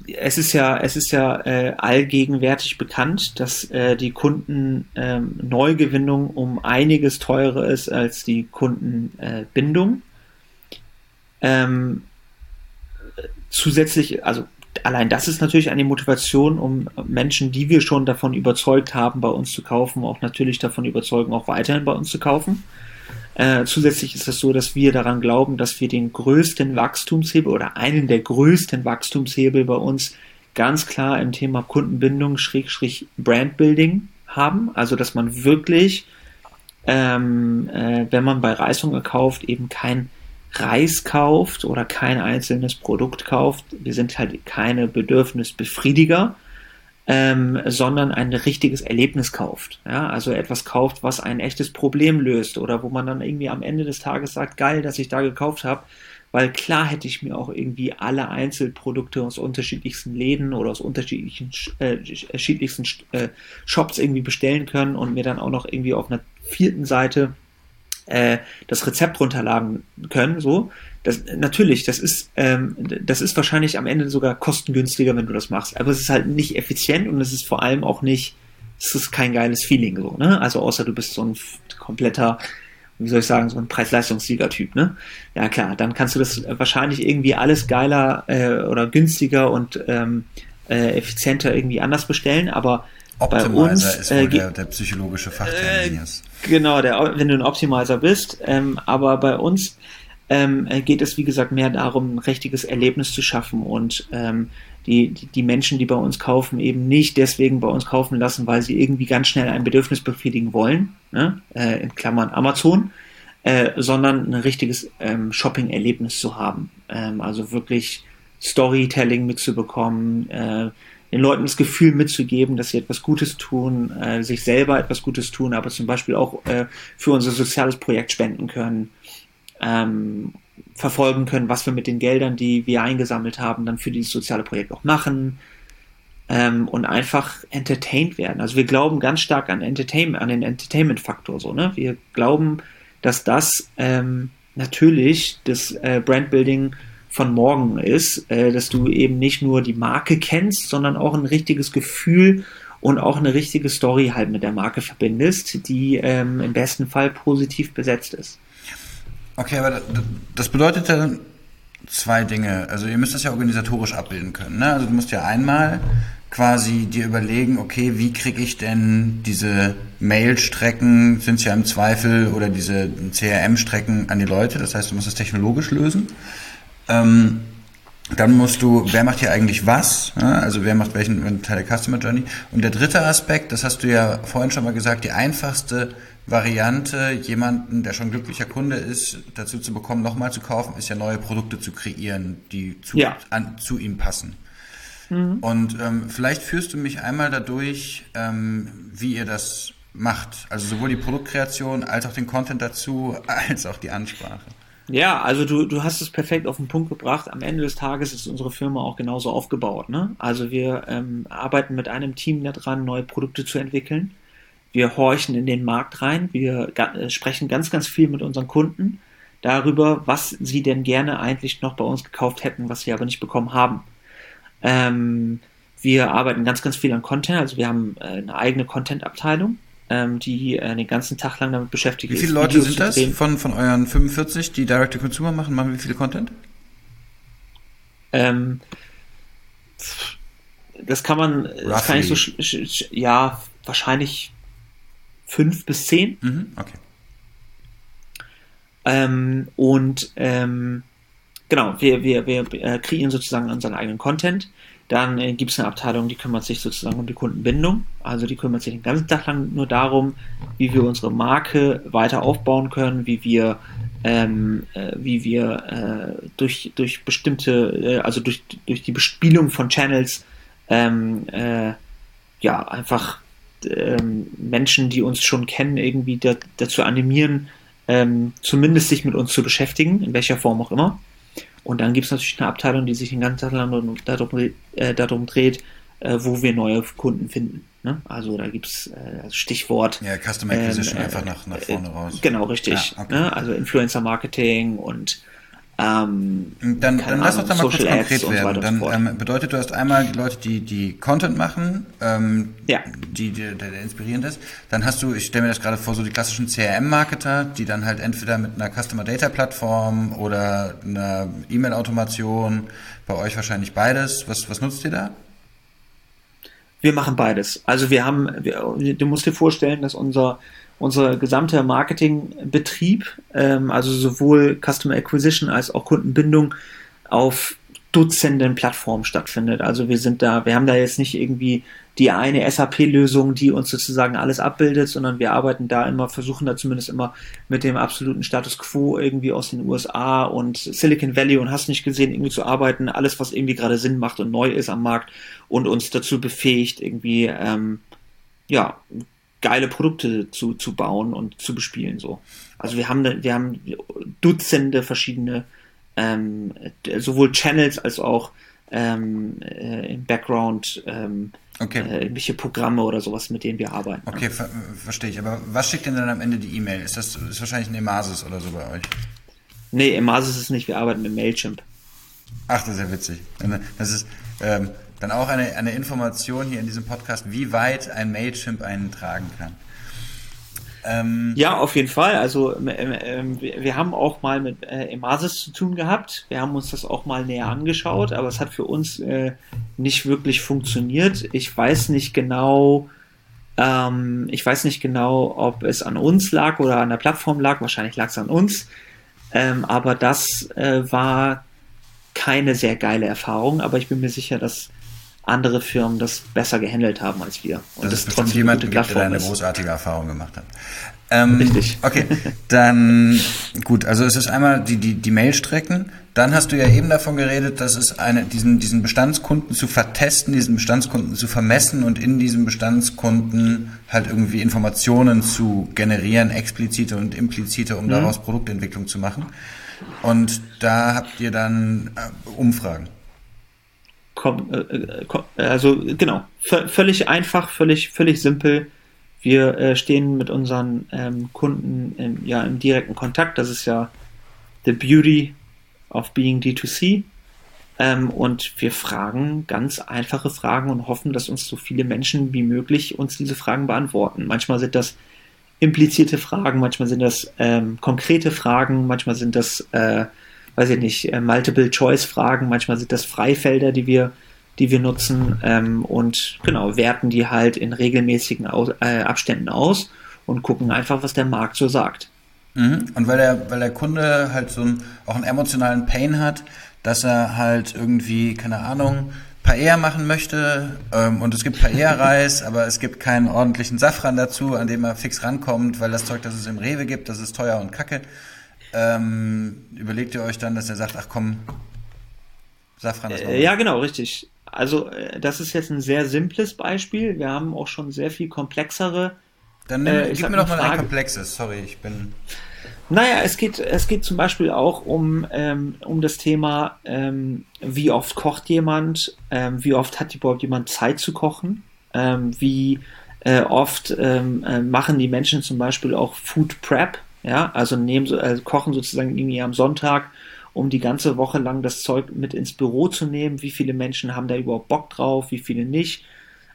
es ist ja, es ist ja äh, allgegenwärtig bekannt, dass äh, die Kundenneugewinnung ähm, um einiges teurer ist als die Kundenbindung. Äh, ähm, zusätzlich, also allein das ist natürlich eine Motivation, um Menschen, die wir schon davon überzeugt haben, bei uns zu kaufen, auch natürlich davon überzeugen, auch weiterhin bei uns zu kaufen. Äh, zusätzlich ist es so, dass wir daran glauben, dass wir den größten Wachstumshebel oder einen der größten Wachstumshebel bei uns ganz klar im Thema Kundenbindung, Schrägstrich Brandbuilding haben. Also, dass man wirklich, ähm, äh, wenn man bei Reishunger kauft, eben kein Reis kauft oder kein einzelnes Produkt kauft. Wir sind halt keine Bedürfnisbefriediger, ähm, sondern ein richtiges Erlebnis kauft. Ja? Also etwas kauft, was ein echtes Problem löst oder wo man dann irgendwie am Ende des Tages sagt, geil, dass ich da gekauft habe, weil klar hätte ich mir auch irgendwie alle Einzelprodukte aus unterschiedlichsten Läden oder aus unterschiedlichen äh, unterschiedlichsten äh, Shops irgendwie bestellen können und mir dann auch noch irgendwie auf einer vierten Seite äh, das Rezept runterladen können, so. Das, natürlich, das ist, ähm, das ist wahrscheinlich am Ende sogar kostengünstiger, wenn du das machst. Aber es ist halt nicht effizient und es ist vor allem auch nicht, es ist kein geiles Feeling, so, ne? Also außer du bist so ein kompletter, wie soll ich sagen, so ein Preis-Leistungssieger-Typ, ne? Ja klar, dann kannst du das wahrscheinlich irgendwie alles geiler äh, oder günstiger und ähm, äh, effizienter irgendwie anders bestellen, aber Optimizer bei uns, ist wohl äh, der, der, psychologische Fachtermin äh, Genau, der, wenn du ein Optimizer bist. Ähm, aber bei uns ähm, geht es, wie gesagt, mehr darum, ein richtiges Erlebnis zu schaffen und ähm, die, die, Menschen, die bei uns kaufen, eben nicht deswegen bei uns kaufen lassen, weil sie irgendwie ganz schnell ein Bedürfnis befriedigen wollen, ne? äh, in Klammern Amazon, äh, sondern ein richtiges ähm, Shopping-Erlebnis zu haben. Ähm, also wirklich Storytelling mitzubekommen, äh, den Leuten das Gefühl mitzugeben, dass sie etwas Gutes tun, äh, sich selber etwas Gutes tun, aber zum Beispiel auch äh, für unser soziales Projekt spenden können, ähm, verfolgen können, was wir mit den Geldern, die wir eingesammelt haben, dann für dieses soziale Projekt auch machen ähm, und einfach entertained werden. Also wir glauben ganz stark an Entertainment, an den Entertainment-Faktor. So, ne? Wir glauben, dass das ähm, natürlich das äh, Brandbuilding von morgen ist, äh, dass du eben nicht nur die Marke kennst, sondern auch ein richtiges Gefühl und auch eine richtige Story halt mit der Marke verbindest, die ähm, im besten Fall positiv besetzt ist. Okay, aber das bedeutet ja zwei Dinge. Also ihr müsst das ja organisatorisch abbilden können. Ne? Also du musst ja einmal quasi dir überlegen, okay, wie kriege ich denn diese Mail-Strecken, sind es ja im Zweifel, oder diese CRM-Strecken an die Leute. Das heißt, du musst es technologisch lösen. Ähm, dann musst du, wer macht hier eigentlich was? Also wer macht welchen Teil der Customer Journey? Und der dritte Aspekt, das hast du ja vorhin schon mal gesagt, die einfachste Variante, jemanden, der schon glücklicher Kunde ist, dazu zu bekommen, nochmal zu kaufen, ist ja neue Produkte zu kreieren, die zu, ja. an, zu ihm passen. Mhm. Und ähm, vielleicht führst du mich einmal dadurch, ähm, wie ihr das macht. Also sowohl die Produktkreation als auch den Content dazu, als auch die Ansprache. Ja, also du, du hast es perfekt auf den Punkt gebracht. Am Ende des Tages ist unsere Firma auch genauso aufgebaut. Ne? Also wir ähm, arbeiten mit einem Team daran, neue Produkte zu entwickeln. Wir horchen in den Markt rein. Wir äh, sprechen ganz, ganz viel mit unseren Kunden darüber, was sie denn gerne eigentlich noch bei uns gekauft hätten, was sie aber nicht bekommen haben. Ähm, wir arbeiten ganz, ganz viel an Content. Also wir haben äh, eine eigene Content-Abteilung ähm, die äh, den ganzen Tag lang damit beschäftigt ist. Wie viele Leute Videos sind das von, von euren 45, die Direct-to-Consumer machen? Machen wie viele Content? Ähm, das kann man, Roughly. das kann ich so, ja, wahrscheinlich fünf bis zehn. Mhm, okay. Ähm, und ähm, genau, wir, wir, wir äh, kreieren sozusagen unseren eigenen Content. Dann äh, gibt es eine Abteilung, die kümmert sich sozusagen um die Kundenbindung. Also die kümmert sich den ganzen Tag lang nur darum, wie wir unsere Marke weiter aufbauen können, wie wir, ähm, äh, wie wir äh, durch, durch bestimmte, äh, also durch, durch die Bespielung von Channels, ähm, äh, ja, einfach ähm, Menschen, die uns schon kennen, irgendwie da, dazu animieren, ähm, zumindest sich mit uns zu beschäftigen, in welcher Form auch immer. Und dann gibt es natürlich eine Abteilung, die sich den ganzen Tag lang darum, äh, darum dreht, äh, wo wir neue Kunden finden. Ne? Also da gibt es äh, Stichwort. Ja, Customer Acquisition ähm, einfach nach, nach vorne äh, raus. Genau, richtig. Ja, okay. ne? Also Influencer Marketing und ähm, dann, dann lass uns da mal kurz konkret werden. So dann ähm, bedeutet, du hast einmal die Leute, die die Content machen, ähm, ja. die, die der, der inspirierend ist. Dann hast du, ich stelle mir das gerade vor, so die klassischen CRM-Marketer, die dann halt entweder mit einer Customer Data Plattform oder einer E-Mail-Automation, bei euch wahrscheinlich beides. Was, was nutzt ihr da? Wir machen beides. Also wir haben, wir, du musst dir vorstellen, dass unser unser gesamter Marketingbetrieb, ähm, also sowohl Customer Acquisition als auch Kundenbindung auf Dutzenden Plattformen stattfindet. Also wir sind da, wir haben da jetzt nicht irgendwie die eine SAP-Lösung, die uns sozusagen alles abbildet, sondern wir arbeiten da immer, versuchen da zumindest immer mit dem absoluten Status quo irgendwie aus den USA und Silicon Valley und hast nicht gesehen, irgendwie zu arbeiten, alles, was irgendwie gerade Sinn macht und neu ist am Markt und uns dazu befähigt, irgendwie ähm, ja, geile Produkte zu, zu bauen und zu bespielen. So. Also wir haben, wir haben Dutzende verschiedene ähm, sowohl Channels als auch ähm, äh, im Background ähm, okay. äh, irgendwelche Programme oder sowas, mit denen wir arbeiten. Okay, ver verstehe ich. Aber was schickt denn dann am Ende die E-Mail? Ist das ist wahrscheinlich ein Emasis oder so bei euch? Nee, Emasis ist nicht. Wir arbeiten mit Mailchimp. Ach, das ist ja witzig. Das ist, ähm, dann auch eine, eine Information hier in diesem Podcast, wie weit ein Mailchimp einen tragen kann. Ähm, ja, auf jeden Fall. Also äh, äh, wir haben auch mal mit äh, Emasis zu tun gehabt. Wir haben uns das auch mal näher angeschaut, aber es hat für uns äh, nicht wirklich funktioniert. Ich weiß nicht genau, ähm, ich weiß nicht genau, ob es an uns lag oder an der Plattform lag. Wahrscheinlich lag es an uns. Ähm, aber das äh, war keine sehr geile Erfahrung. Aber ich bin mir sicher, dass andere Firmen das besser gehandelt haben als wir. Und das, das ist trotzdem jemand, gibt, der eine großartige Erfahrung gemacht hat. Ähm, Richtig. Okay, dann gut, also es ist einmal die, die, die Mailstrecken. Dann hast du ja eben davon geredet, dass es eine, diesen, diesen Bestandskunden zu vertesten, diesen Bestandskunden zu vermessen und in diesem Bestandskunden halt irgendwie Informationen zu generieren, explizite und implizite, um mhm. daraus Produktentwicklung zu machen. Und da habt ihr dann äh, Umfragen. Komm, äh, äh also genau, völlig einfach, völlig, völlig simpel. Wir äh, stehen mit unseren ähm, Kunden im, ja, im direkten Kontakt. Das ist ja the beauty of being D2C. Ähm, und wir fragen ganz einfache Fragen und hoffen, dass uns so viele Menschen wie möglich uns diese Fragen beantworten. Manchmal sind das implizierte Fragen, manchmal sind das ähm, konkrete Fragen, manchmal sind das äh, weiß ich nicht, äh, Multiple-Choice-Fragen, manchmal sind das Freifelder, die wir, die wir nutzen ähm, und genau, werten die halt in regelmäßigen aus, äh, Abständen aus und gucken einfach, was der Markt so sagt. Mhm. Und weil der, weil der Kunde halt so einen, auch einen emotionalen Pain hat, dass er halt irgendwie, keine Ahnung, Paella machen möchte ähm, und es gibt Paella-Reis, aber es gibt keinen ordentlichen Safran dazu, an dem er fix rankommt, weil das Zeug, das es im Rewe gibt, das ist teuer und kacke. Ähm, überlegt ihr euch dann, dass er sagt, ach komm, Safran ist äh, Ja, genau, richtig. Also äh, das ist jetzt ein sehr simples Beispiel. Wir haben auch schon sehr viel komplexere. Dann nimm, äh, gib mir doch mal ein komplexes. Sorry, ich bin. Naja, es geht, es geht zum Beispiel auch um, ähm, um das Thema, ähm, wie oft kocht jemand, ähm, wie oft hat überhaupt jemand Zeit zu kochen, ähm, wie äh, oft ähm, äh, machen die Menschen zum Beispiel auch Food Prep, ja, also nehmen, äh, kochen sozusagen irgendwie am Sonntag, um die ganze Woche lang das Zeug mit ins Büro zu nehmen. Wie viele Menschen haben da überhaupt Bock drauf, wie viele nicht?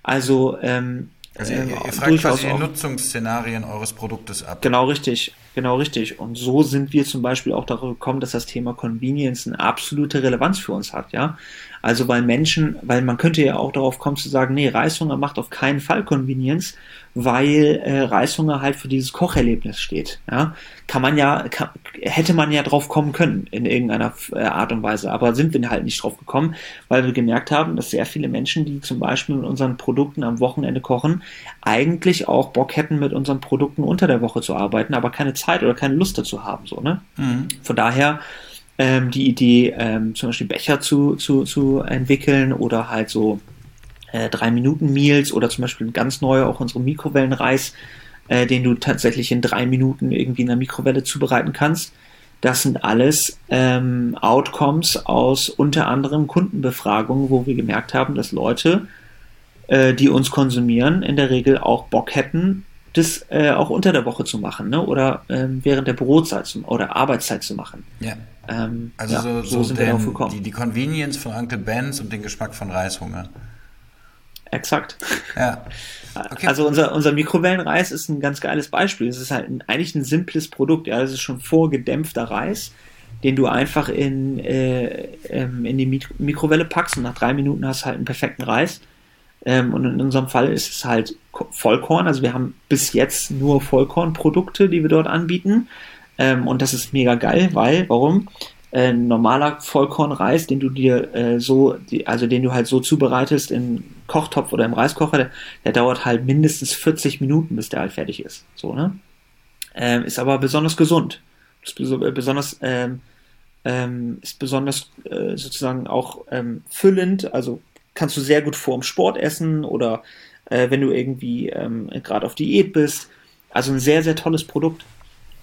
Also, ähm, also ihr, ihr fragt quasi die Nutzungsszenarien eures Produktes ab. Genau richtig. Genau richtig. Und so sind wir zum Beispiel auch darauf gekommen, dass das Thema Convenience eine absolute Relevanz für uns hat, ja. Also weil Menschen, weil man könnte ja auch darauf kommen zu sagen, nee, Reishunger macht auf keinen Fall Convenience, weil äh, Reishunger halt für dieses Kocherlebnis steht. Ja, kann man ja, kann, hätte man ja drauf kommen können in irgendeiner äh, Art und Weise, aber sind wir halt nicht drauf gekommen, weil wir gemerkt haben, dass sehr viele Menschen, die zum Beispiel mit unseren Produkten am Wochenende kochen, eigentlich auch Bock hätten, mit unseren Produkten unter der Woche zu arbeiten, aber keine Zeit oder keine Lust dazu haben, so ne. Mhm. Von daher ähm, die Idee, ähm, zum Beispiel Becher zu, zu, zu entwickeln oder halt so äh, drei Minuten Meals oder zum Beispiel ganz neu auch unsere Mikrowellenreis, äh, den du tatsächlich in drei Minuten irgendwie in der Mikrowelle zubereiten kannst. Das sind alles ähm, Outcomes aus unter anderem Kundenbefragungen, wo wir gemerkt haben, dass Leute, äh, die uns konsumieren, in der Regel auch Bock hätten, das äh, auch unter der Woche zu machen ne? oder ähm, während der Bürozeit zum, oder Arbeitszeit zu machen. Ja. Ähm, also ja, so, so, sind wir darauf gekommen. Die, die Convenience von Uncle Ben's und den Geschmack von Reishunger. Exakt. Ja. Okay. Also unser, unser Mikrowellenreis ist ein ganz geiles Beispiel. Es ist halt ein, eigentlich ein simples Produkt. Ja, das ist schon vorgedämpfter Reis, den du einfach in, äh, ähm, in die Mikrowelle packst und nach drei Minuten hast du halt einen perfekten Reis. Ähm, und in unserem Fall ist es halt Vollkorn. Also wir haben bis jetzt nur Vollkornprodukte, die wir dort anbieten. Ähm, und das ist mega geil, weil, warum? Äh, normaler Vollkornreis, den du dir äh, so, die, also den du halt so zubereitest im Kochtopf oder im Reiskocher, der, der, dauert halt mindestens 40 Minuten, bis der halt fertig ist. So, ne? Ähm, ist aber besonders gesund. Ist besonders, ähm, ähm, ist besonders äh, sozusagen auch ähm, füllend, also kannst du sehr gut vorm Sport essen oder äh, wenn du irgendwie ähm, gerade auf Diät bist. Also ein sehr, sehr tolles Produkt.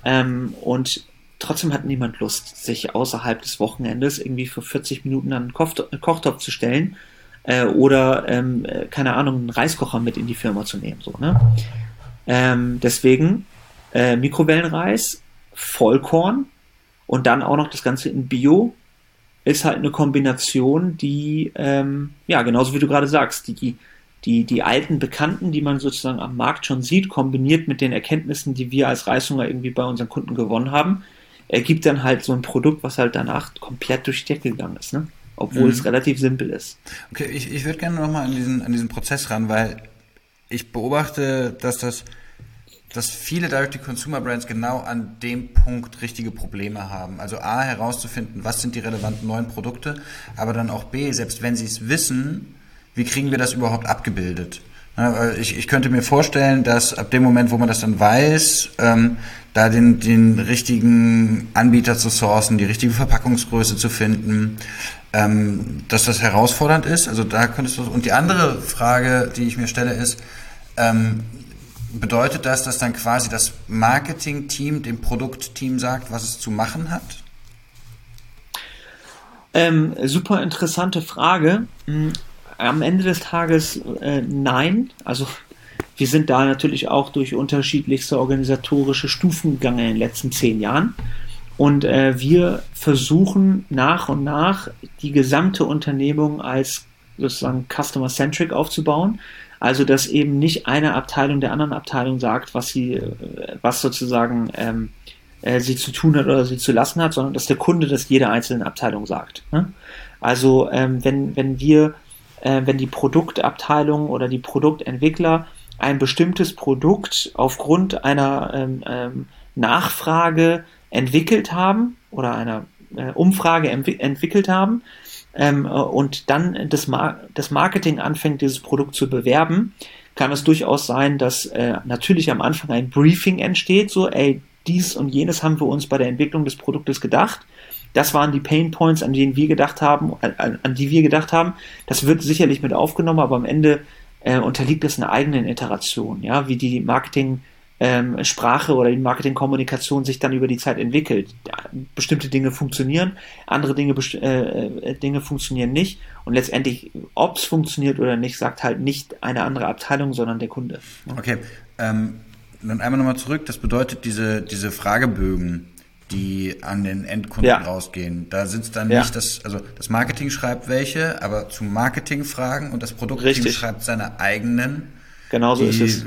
Ähm, und trotzdem hat niemand Lust, sich außerhalb des Wochenendes irgendwie für 40 Minuten an einen Kochtopf zu stellen äh, oder, ähm, äh, keine Ahnung, einen Reiskocher mit in die Firma zu nehmen. So, ne? Ähm, deswegen äh, Mikrowellenreis, Vollkorn und dann auch noch das Ganze in Bio ist halt eine Kombination, die, ähm, ja, genauso wie du gerade sagst, die die, die alten Bekannten, die man sozusagen am Markt schon sieht, kombiniert mit den Erkenntnissen, die wir als Reißhunger irgendwie bei unseren Kunden gewonnen haben, ergibt dann halt so ein Produkt, was halt danach komplett durch die Decke gegangen ist, ne? Obwohl mhm. es relativ simpel ist. Okay, ich, ich würde gerne nochmal an diesen, an diesen Prozess ran, weil ich beobachte, dass das, dass viele Direct-to-Consumer-Brands genau an dem Punkt richtige Probleme haben. Also A, herauszufinden, was sind die relevanten neuen Produkte, aber dann auch B, selbst wenn sie es wissen, wie kriegen wir das überhaupt abgebildet? Ich, ich könnte mir vorstellen, dass ab dem Moment, wo man das dann weiß, ähm, da den, den richtigen Anbieter zu sourcen, die richtige Verpackungsgröße zu finden, ähm, dass das herausfordernd ist. Also da könntest du. Und die andere Frage, die ich mir stelle, ist, ähm, bedeutet das, dass dann quasi das Marketing-Team dem Produktteam sagt, was es zu machen hat? Ähm, super interessante Frage. Hm, am Ende des Tages äh, nein. Also wir sind da natürlich auch durch unterschiedlichste organisatorische Stufen gegangen in den letzten zehn Jahren. Und äh, wir versuchen nach und nach die gesamte Unternehmung als sozusagen Customer-Centric aufzubauen. Also dass eben nicht eine Abteilung der anderen Abteilung sagt, was sie, äh, was sozusagen ähm, äh, sie zu tun hat oder sie zu lassen hat, sondern dass der Kunde das jeder einzelnen Abteilung sagt. Ne? Also ähm, wenn, wenn wir äh, wenn die Produktabteilung oder die Produktentwickler ein bestimmtes Produkt aufgrund einer ähm, ähm, Nachfrage entwickelt haben oder einer äh, Umfrage entwickelt haben ähm, und dann das, Mar das Marketing anfängt, dieses Produkt zu bewerben, kann es durchaus sein, dass äh, natürlich am Anfang ein Briefing entsteht, so, ey, dies und jenes haben wir uns bei der Entwicklung des Produktes gedacht. Das waren die Pain Points, an denen wir gedacht haben, an, an die wir gedacht haben. Das wird sicherlich mit aufgenommen, aber am Ende äh, unterliegt es einer eigenen Iteration, ja, wie die Marketing ähm, Sprache oder die Marketingkommunikation sich dann über die Zeit entwickelt. Bestimmte Dinge funktionieren, andere Dinge, äh, äh, Dinge funktionieren nicht. Und letztendlich, ob es funktioniert oder nicht, sagt halt nicht eine andere Abteilung, sondern der Kunde. Okay, ähm, dann einmal nochmal zurück. Das bedeutet, diese, diese Fragebögen, die an den Endkunden ja. rausgehen. Da sind es dann ja. nicht das, also das Marketing schreibt welche, aber zu Marketingfragen und das Produktteam schreibt seine eigenen. Genauso ist es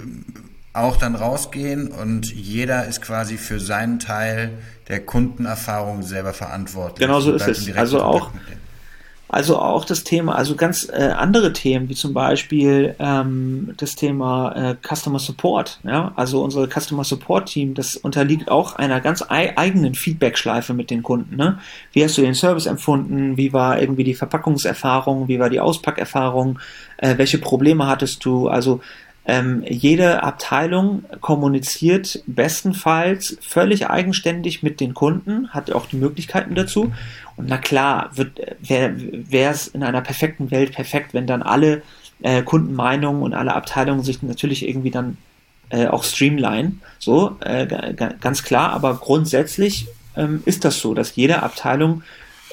auch dann rausgehen und jeder ist quasi für seinen Teil der Kundenerfahrung selber verantwortlich. Genau so ist es. Also auch, also auch das Thema, also ganz äh, andere Themen, wie zum Beispiel ähm, das Thema äh, Customer Support. Ja? Also unser Customer Support Team, das unterliegt auch einer ganz eigenen Feedback-Schleife mit den Kunden. Ne? Wie hast du den Service empfunden? Wie war irgendwie die Verpackungserfahrung? Wie war die Auspackerfahrung? Äh, welche Probleme hattest du? Also ähm, jede Abteilung kommuniziert bestenfalls völlig eigenständig mit den Kunden, hat auch die Möglichkeiten dazu. Und na klar, wäre es in einer perfekten Welt perfekt, wenn dann alle äh, Kundenmeinungen und alle Abteilungen sich natürlich irgendwie dann äh, auch streamline. So, äh, ganz klar, aber grundsätzlich ähm, ist das so, dass jede Abteilung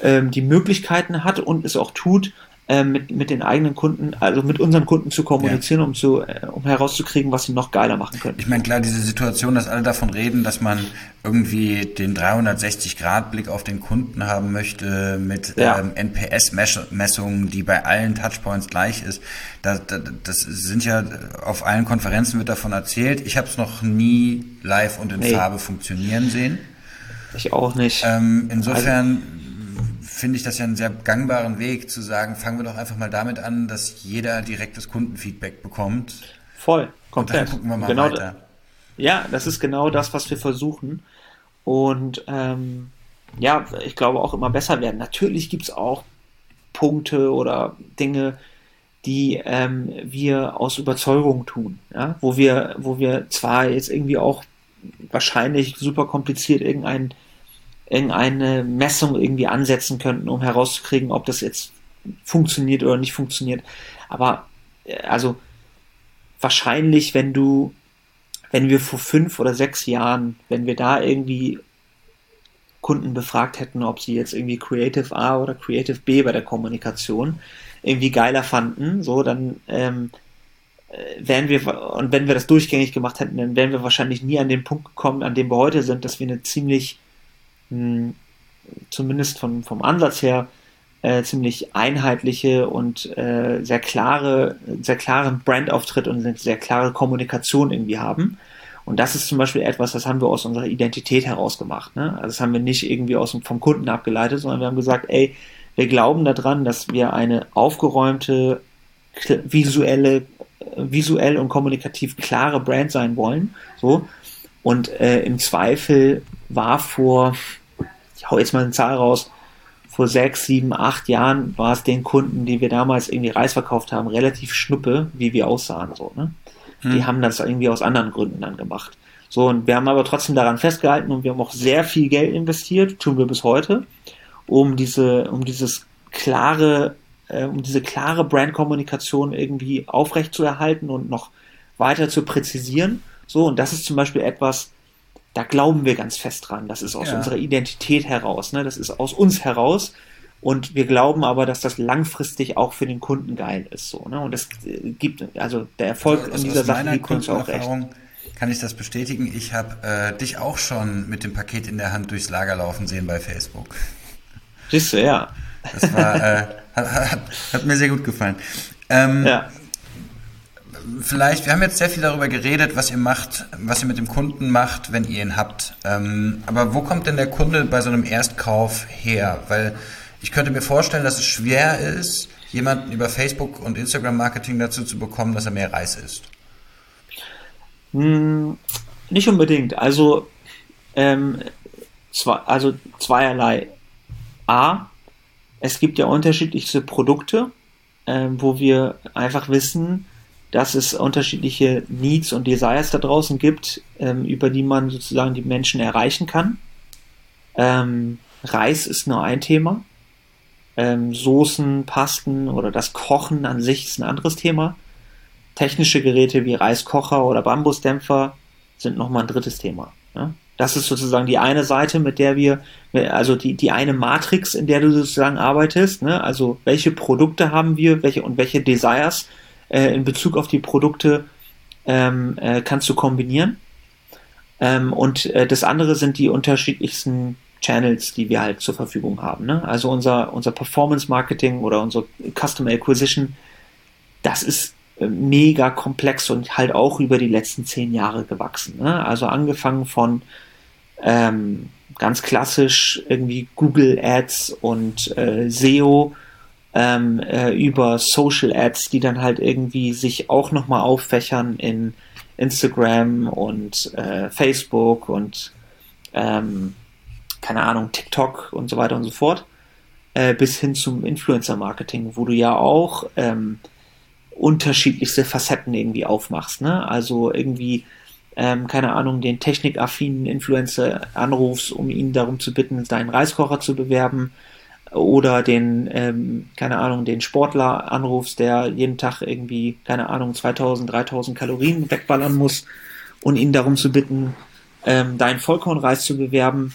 ähm, die Möglichkeiten hat und es auch tut, äh, mit, mit den eigenen Kunden, also mit unseren Kunden zu kommunizieren, ja. um zu, äh, um herauszukriegen, was sie noch geiler machen können. Ich meine, klar, diese Situation, dass alle davon reden, dass man irgendwie den 360-Grad-Blick auf den Kunden haben möchte mit ja. ähm, NPS-Messungen, die bei allen Touchpoints gleich ist. Das, das, das sind ja auf allen Konferenzen wird davon erzählt. Ich habe es noch nie live und in nee. Farbe funktionieren sehen. Ich auch nicht. Ähm, insofern also, finde ich das ja einen sehr gangbaren Weg zu sagen, fangen wir doch einfach mal damit an, dass jeder direktes Kundenfeedback bekommt. Voll, komplett. Und dann gucken wir mal genau weiter. Ja, das ist genau das, was wir versuchen. Und ähm, ja, ich glaube auch immer besser werden. Natürlich gibt es auch Punkte oder Dinge, die ähm, wir aus Überzeugung tun, ja? wo wir, wo wir zwar jetzt irgendwie auch wahrscheinlich super kompliziert irgendein irgendeine Messung irgendwie ansetzen könnten, um herauszukriegen, ob das jetzt funktioniert oder nicht funktioniert. Aber äh, also wahrscheinlich, wenn du, wenn wir vor fünf oder sechs Jahren, wenn wir da irgendwie Kunden befragt hätten, ob sie jetzt irgendwie Creative A oder Creative B bei der Kommunikation irgendwie geiler fanden, so dann ähm, äh, wären wir, und wenn wir das durchgängig gemacht hätten, dann wären wir wahrscheinlich nie an den Punkt gekommen, an dem wir heute sind, dass wir eine ziemlich zumindest von, vom Ansatz her äh, ziemlich einheitliche und äh, sehr klare, sehr klaren Brandauftritt und eine sehr klare Kommunikation irgendwie haben. Und das ist zum Beispiel etwas, das haben wir aus unserer Identität heraus gemacht. Ne? Also das haben wir nicht irgendwie aus, vom Kunden abgeleitet, sondern wir haben gesagt, ey, wir glauben daran, dass wir eine aufgeräumte, visuelle, visuell und kommunikativ klare Brand sein wollen. So. Und äh, im Zweifel war vor, ich hau jetzt mal eine Zahl raus, vor sechs, sieben, acht Jahren war es den Kunden, die wir damals irgendwie Reis verkauft haben, relativ schnuppe, wie wir aussahen. So, ne? Hm. Die haben das irgendwie aus anderen Gründen dann gemacht. So, und wir haben aber trotzdem daran festgehalten und wir haben auch sehr viel Geld investiert, tun wir bis heute, um diese, um dieses klare, äh, um diese klare Brandkommunikation irgendwie aufrechtzuerhalten und noch weiter zu präzisieren. So, und das ist zum Beispiel etwas, da glauben wir ganz fest dran. Das ist aus ja. unserer Identität heraus, ne? Das ist aus uns heraus. Und wir glauben aber, dass das langfristig auch für den Kunden geil ist. So, ne? Und es gibt, also der Erfolg also, in dieser Sache gibt uns auch recht. Kann ich das bestätigen? Ich habe äh, dich auch schon mit dem Paket in der Hand durchs Lager laufen sehen bei Facebook. Siehst du, ja. Das war, äh, hat, hat, hat, mir sehr gut gefallen. Ähm, ja vielleicht, wir haben jetzt sehr viel darüber geredet, was ihr macht, was ihr mit dem Kunden macht, wenn ihr ihn habt. Ähm, aber wo kommt denn der Kunde bei so einem Erstkauf her? Weil ich könnte mir vorstellen, dass es schwer ist, jemanden über Facebook und Instagram Marketing dazu zu bekommen, dass er mehr Reis isst. Hm, nicht unbedingt. Also ähm, zwei, also zweierlei. A, es gibt ja unterschiedlichste Produkte, ähm, wo wir einfach wissen, dass es unterschiedliche Needs und Desires da draußen gibt, ähm, über die man sozusagen die Menschen erreichen kann. Ähm, Reis ist nur ein Thema. Ähm, Soßen, Pasten oder das Kochen an sich ist ein anderes Thema. Technische Geräte wie Reiskocher oder Bambusdämpfer sind nochmal ein drittes Thema. Ja? Das ist sozusagen die eine Seite, mit der wir, also die, die eine Matrix, in der du sozusagen arbeitest. Ne? Also welche Produkte haben wir, welche und welche Desires äh, in Bezug auf die Produkte ähm, äh, kannst du kombinieren. Ähm, und äh, das andere sind die unterschiedlichsten Channels, die wir halt zur Verfügung haben. Ne? Also unser, unser Performance Marketing oder unser Customer Acquisition, das ist äh, mega komplex und halt auch über die letzten zehn Jahre gewachsen. Ne? Also angefangen von ähm, ganz klassisch irgendwie Google Ads und äh, SEO ähm, äh, über Social Ads, die dann halt irgendwie sich auch nochmal auffächern in Instagram und äh, Facebook und ähm, keine Ahnung, TikTok und so weiter und so fort, äh, bis hin zum Influencer-Marketing, wo du ja auch ähm, unterschiedlichste Facetten irgendwie aufmachst. Ne? Also irgendwie, ähm, keine Ahnung, den technikaffinen Influencer anrufst, um ihn darum zu bitten, deinen Reiskocher zu bewerben oder den, ähm, keine Ahnung, den Sportler anrufst, der jeden Tag irgendwie, keine Ahnung, 2000, 3000 Kalorien wegballern muss und ihn darum zu bitten, ähm, deinen Vollkornreis zu bewerben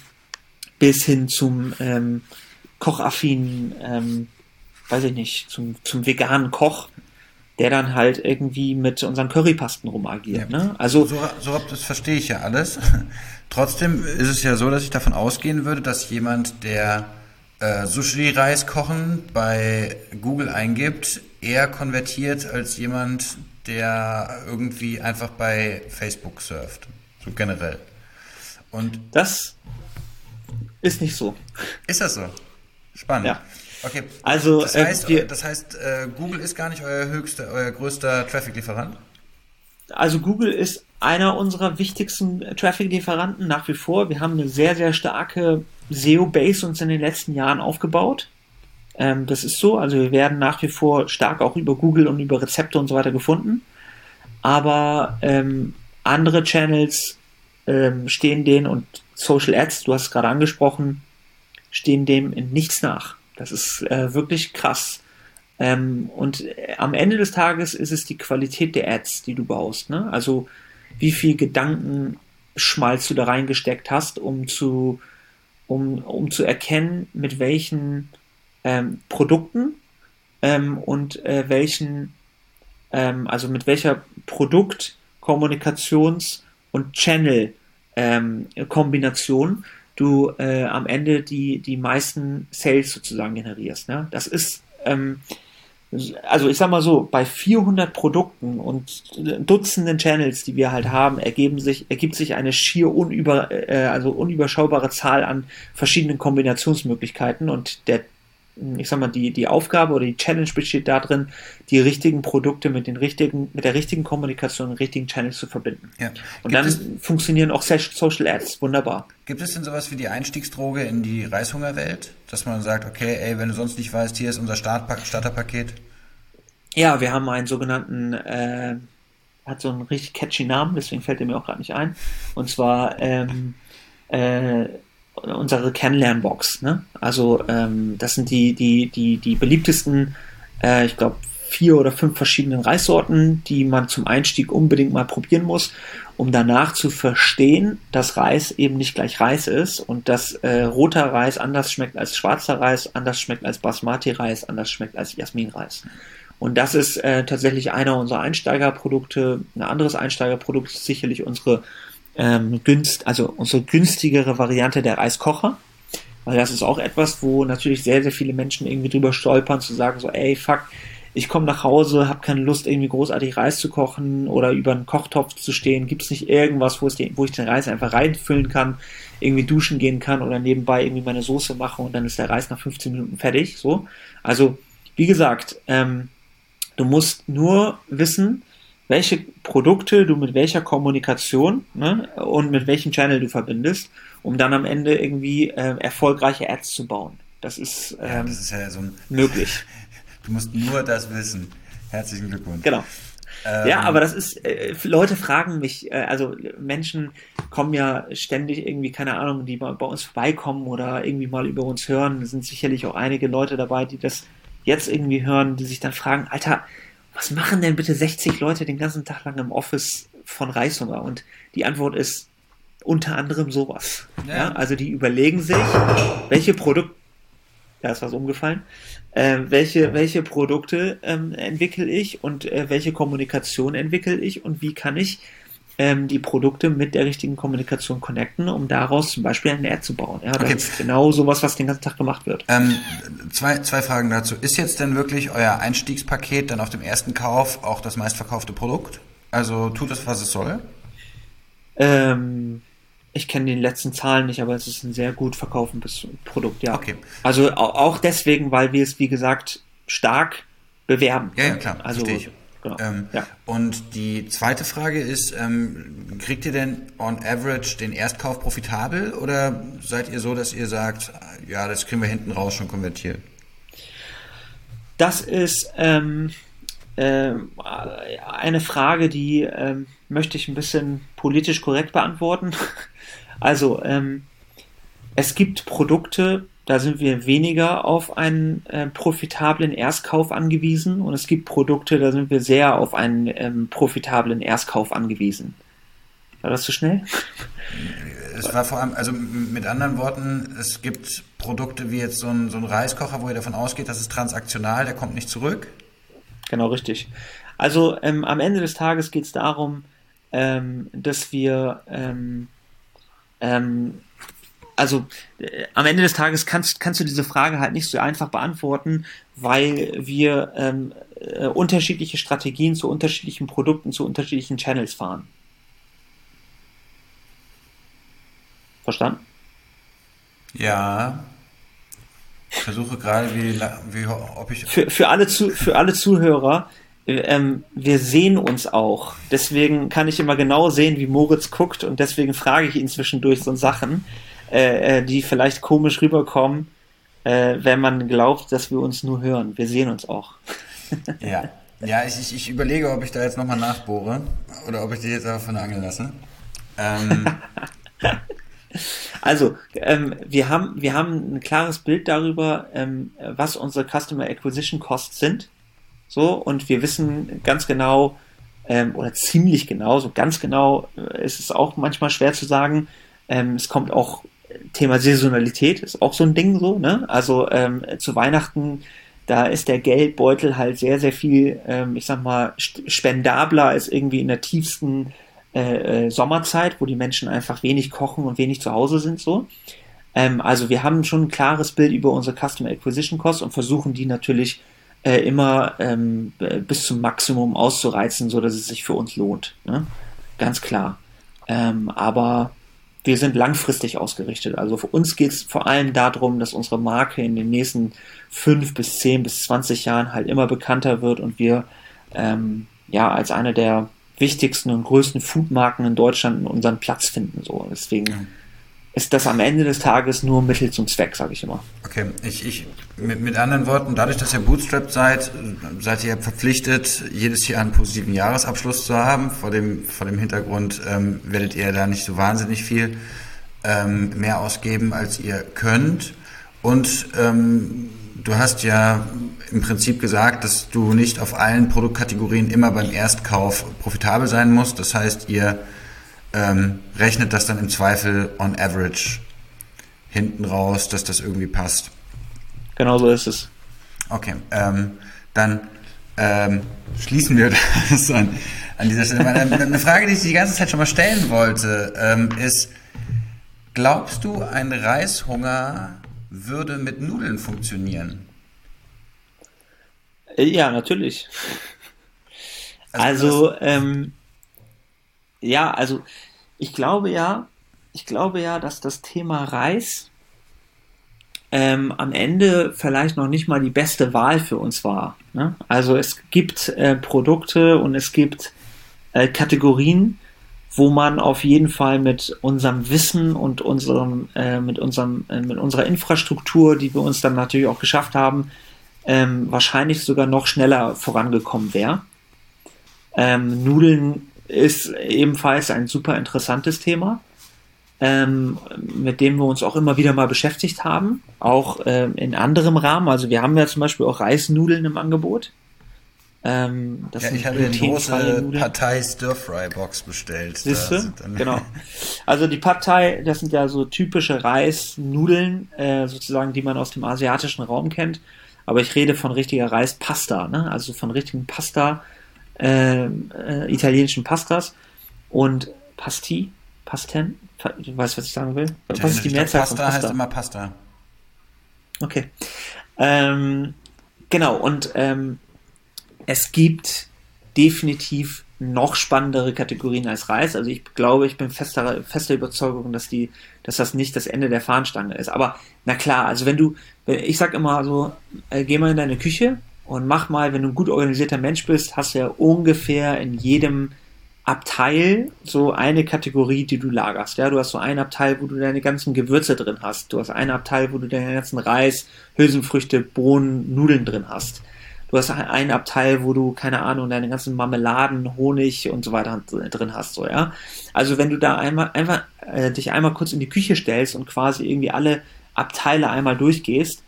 bis hin zum ähm, kochaffinen, ähm, weiß ich nicht, zum, zum veganen Koch, der dann halt irgendwie mit unseren Currypasten rumagiert. Ja. Ne? Also so, so das verstehe ich ja alles. Trotzdem ist es ja so, dass ich davon ausgehen würde, dass jemand, der äh, Sushi-Reis kochen bei Google eingibt, eher konvertiert als jemand, der irgendwie einfach bei Facebook surft. So generell. Und das ist nicht so. Ist das so? Spannend. Ja. Okay. Also, das heißt, äh, das heißt äh, Google ist gar nicht euer höchster, euer größter Traffic-Lieferant? Also Google ist einer unserer wichtigsten Traffic-Lieferanten nach wie vor. Wir haben eine sehr, sehr starke SEO-Base uns in den letzten Jahren aufgebaut. Ähm, das ist so. Also wir werden nach wie vor stark auch über Google und über Rezepte und so weiter gefunden. Aber ähm, andere Channels ähm, stehen denen und Social Ads, du hast es gerade angesprochen, stehen dem in nichts nach. Das ist äh, wirklich krass. Ähm, und äh, am Ende des Tages ist es die Qualität der Ads, die du baust. Ne? Also wie viel Gedankenschmalz du da reingesteckt hast, um zu, um, um zu erkennen, mit welchen ähm, Produkten ähm, und äh, welchen, ähm, also mit welcher Produkt, Kommunikations- und Channel ähm, du äh, am Ende die, die meisten Sales sozusagen generierst. Ne? Das ist, ähm, also ich sag mal so, bei 400 Produkten und Dutzenden Channels, die wir halt haben, ergeben sich, ergibt sich eine schier unüber, äh, also unüberschaubare Zahl an verschiedenen Kombinationsmöglichkeiten und der ich sag mal, die, die Aufgabe oder die Challenge besteht darin, die richtigen Produkte mit den richtigen, mit der richtigen Kommunikation und richtigen Channels zu verbinden. Ja. Und dann es, funktionieren auch Social Ads wunderbar. Gibt es denn sowas wie die Einstiegsdroge in die Reishungerwelt? Dass man sagt, okay, ey, wenn du sonst nicht weißt, hier ist unser Startpack, Starterpaket? Ja, wir haben einen sogenannten, äh, hat so einen richtig catchy Namen, deswegen fällt er mir auch gerade nicht ein. Und zwar ähm, äh, unsere Kennenlernbox. Ne? Also ähm, das sind die, die, die, die beliebtesten, äh, ich glaube, vier oder fünf verschiedenen Reissorten, die man zum Einstieg unbedingt mal probieren muss, um danach zu verstehen, dass Reis eben nicht gleich Reis ist und dass äh, roter Reis anders schmeckt als schwarzer Reis, anders schmeckt als Basmati-Reis, anders schmeckt als Jasmin-Reis. Und das ist äh, tatsächlich einer unserer Einsteigerprodukte. Ein anderes Einsteigerprodukt ist sicherlich unsere ähm, günst, also unsere günstigere Variante der Reiskocher. Weil das ist auch etwas, wo natürlich sehr, sehr viele Menschen irgendwie drüber stolpern, zu sagen so, ey, fuck, ich komme nach Hause, habe keine Lust, irgendwie großartig Reis zu kochen oder über einen Kochtopf zu stehen. Gibt es nicht irgendwas, wo, die, wo ich den Reis einfach reinfüllen kann, irgendwie duschen gehen kann oder nebenbei irgendwie meine Soße mache und dann ist der Reis nach 15 Minuten fertig. So. Also, wie gesagt, ähm, du musst nur wissen, welche Produkte du mit welcher Kommunikation ne, und mit welchem Channel du verbindest, um dann am Ende irgendwie äh, erfolgreiche Ads zu bauen. Das ist, ähm, ja, das ist ja so ein, möglich. Du musst nur das wissen. Herzlichen Glückwunsch. Genau. Ähm, ja, aber das ist, äh, Leute fragen mich, äh, also Menschen kommen ja ständig irgendwie, keine Ahnung, die bei, bei uns vorbeikommen oder irgendwie mal über uns hören. Es sind sicherlich auch einige Leute dabei, die das jetzt irgendwie hören, die sich dann fragen, Alter, was machen denn bitte 60 Leute den ganzen Tag lang im Office von Reishunger? Und die Antwort ist unter anderem sowas. Ja. ja also die überlegen sich, welche Produkte, da ist was umgefallen, äh, welche, welche Produkte ähm, entwickle ich und äh, welche Kommunikation entwickle ich und wie kann ich ähm, die Produkte mit der richtigen Kommunikation connecten, um daraus zum Beispiel ein Ad zu bauen. Ja, das okay. ist genau sowas, was den ganzen Tag gemacht wird. Ähm, zwei, zwei Fragen dazu. Ist jetzt denn wirklich euer Einstiegspaket dann auf dem ersten Kauf auch das meistverkaufte Produkt? Also tut es, was es soll? Ähm, ich kenne die letzten Zahlen nicht, aber es ist ein sehr gut verkaufendes Produkt, ja. Okay. Also auch deswegen, weil wir es, wie gesagt, stark bewerben. Ja, ja klar. Also, Verstehe ich. Genau. Ähm, ja. Und die zweite Frage ist, ähm, kriegt ihr denn on average den Erstkauf profitabel oder seid ihr so, dass ihr sagt, ja, das kriegen wir hinten raus schon konvertiert? Das ist ähm, äh, eine Frage, die ähm, möchte ich ein bisschen politisch korrekt beantworten. Also, ähm, es gibt Produkte, da sind wir weniger auf einen äh, profitablen Erstkauf angewiesen und es gibt Produkte, da sind wir sehr auf einen ähm, profitablen Erstkauf angewiesen. War das zu schnell? Es war vor allem, also mit anderen Worten, es gibt Produkte wie jetzt so ein, so ein Reiskocher, wo ihr davon ausgeht, das ist transaktional, der kommt nicht zurück. Genau, richtig. Also ähm, am Ende des Tages geht es darum, ähm, dass wir ähm, ähm also äh, am Ende des Tages kannst, kannst du diese Frage halt nicht so einfach beantworten, weil wir ähm, äh, unterschiedliche Strategien zu unterschiedlichen Produkten, zu unterschiedlichen Channels fahren. Verstanden? Ja. Ich versuche gerade, wie, wie ob ich. Für, für, alle, zu, für alle Zuhörer, äh, ähm, wir sehen uns auch. Deswegen kann ich immer genau sehen, wie Moritz guckt und deswegen frage ich ihn zwischendurch so Sachen. Äh, äh, die vielleicht komisch rüberkommen, äh, wenn man glaubt, dass wir uns nur hören. Wir sehen uns auch. ja. Ja, ich, ich, ich überlege, ob ich da jetzt nochmal nachbohre oder ob ich die jetzt einfach von der Angel lasse. Ähm. also, ähm, wir, haben, wir haben ein klares Bild darüber, ähm, was unsere Customer Acquisition Costs sind. So, und wir wissen ganz genau, ähm, oder ziemlich genau, so ganz genau äh, ist es auch manchmal schwer zu sagen. Ähm, es kommt auch Thema Saisonalität ist auch so ein Ding so, ne? Also ähm, zu Weihnachten, da ist der Geldbeutel halt sehr, sehr viel, ähm, ich sag mal, spendabler als irgendwie in der tiefsten äh, äh, Sommerzeit, wo die Menschen einfach wenig kochen und wenig zu Hause sind so. Ähm, also wir haben schon ein klares Bild über unsere Customer Acquisition Costs und versuchen die natürlich äh, immer ähm, bis zum Maximum auszureizen, so dass es sich für uns lohnt. Ne? Ganz klar. Ähm, aber wir sind langfristig ausgerichtet. Also für uns geht es vor allem darum, dass unsere Marke in den nächsten fünf bis zehn bis zwanzig Jahren halt immer bekannter wird und wir ähm, ja als eine der wichtigsten und größten Foodmarken in Deutschland unseren Platz finden. So. Deswegen ist das am Ende des Tages nur Mittel zum Zweck, sage ich immer. Okay, ich, ich mit, mit anderen Worten, dadurch, dass ihr Bootstrap seid, seid ihr verpflichtet, jedes Jahr einen positiven Jahresabschluss zu haben. Vor dem, vor dem Hintergrund ähm, werdet ihr da nicht so wahnsinnig viel ähm, mehr ausgeben, als ihr könnt. Und ähm, du hast ja im Prinzip gesagt, dass du nicht auf allen Produktkategorien immer beim Erstkauf profitabel sein musst. Das heißt, ihr ähm, rechnet das dann im Zweifel on average hinten raus, dass das irgendwie passt. Genau so ist es. Okay, ähm, dann ähm, schließen wir das an, an dieser Stelle. Eine, Frage, die ich die ganze Zeit schon mal stellen wollte, ähm, ist, glaubst du, ein Reishunger würde mit Nudeln funktionieren? Äh, ja, natürlich. Also, also ähm, ja, also ich glaube ja, ich glaube ja, dass das Thema Reis ähm, am Ende vielleicht noch nicht mal die beste Wahl für uns war. Ne? Also es gibt äh, Produkte und es gibt äh, Kategorien, wo man auf jeden Fall mit unserem Wissen und unserem, äh, mit, unserem, äh, mit unserer Infrastruktur, die wir uns dann natürlich auch geschafft haben, ähm, wahrscheinlich sogar noch schneller vorangekommen wäre. Ähm, Nudeln ist ebenfalls ein super interessantes Thema, ähm, mit dem wir uns auch immer wieder mal beschäftigt haben, auch ähm, in anderem Rahmen. Also wir haben ja zum Beispiel auch Reisnudeln im Angebot. Ähm, ja, ich habe eine große Partei Stir-Fry-Box bestellt. Siehst du? Genau. Also die Partei, das sind ja so typische Reisnudeln, äh, sozusagen, die man aus dem asiatischen Raum kennt. Aber ich rede von richtiger Reispasta, ne? also von richtigen Pasta, äh, äh, italienischen Pastas und Pasti, Pasten, du weißt, was ich sagen will? Was ist die Mehrzahl Pasta von Pasta? heißt immer Pasta. Okay. Ähm, genau, und ähm, es gibt definitiv noch spannendere Kategorien als Reis. Also ich glaube, ich bin fester, fester Überzeugung, dass die, dass das nicht das Ende der Fahnenstange ist. Aber na klar, also wenn du, ich sag immer so, äh, geh mal in deine Küche und mach mal, wenn du ein gut organisierter Mensch bist, hast du ja ungefähr in jedem Abteil so eine Kategorie, die du lagerst. Ja, du hast so einen Abteil, wo du deine ganzen Gewürze drin hast. Du hast einen Abteil, wo du deine ganzen Reis, Hülsenfrüchte, Bohnen, Nudeln drin hast. Du hast einen Abteil, wo du, keine Ahnung, deine ganzen Marmeladen, Honig und so weiter drin hast, so, ja. Also wenn du da einmal, einfach, äh, dich einmal kurz in die Küche stellst und quasi irgendwie alle Abteile einmal durchgehst,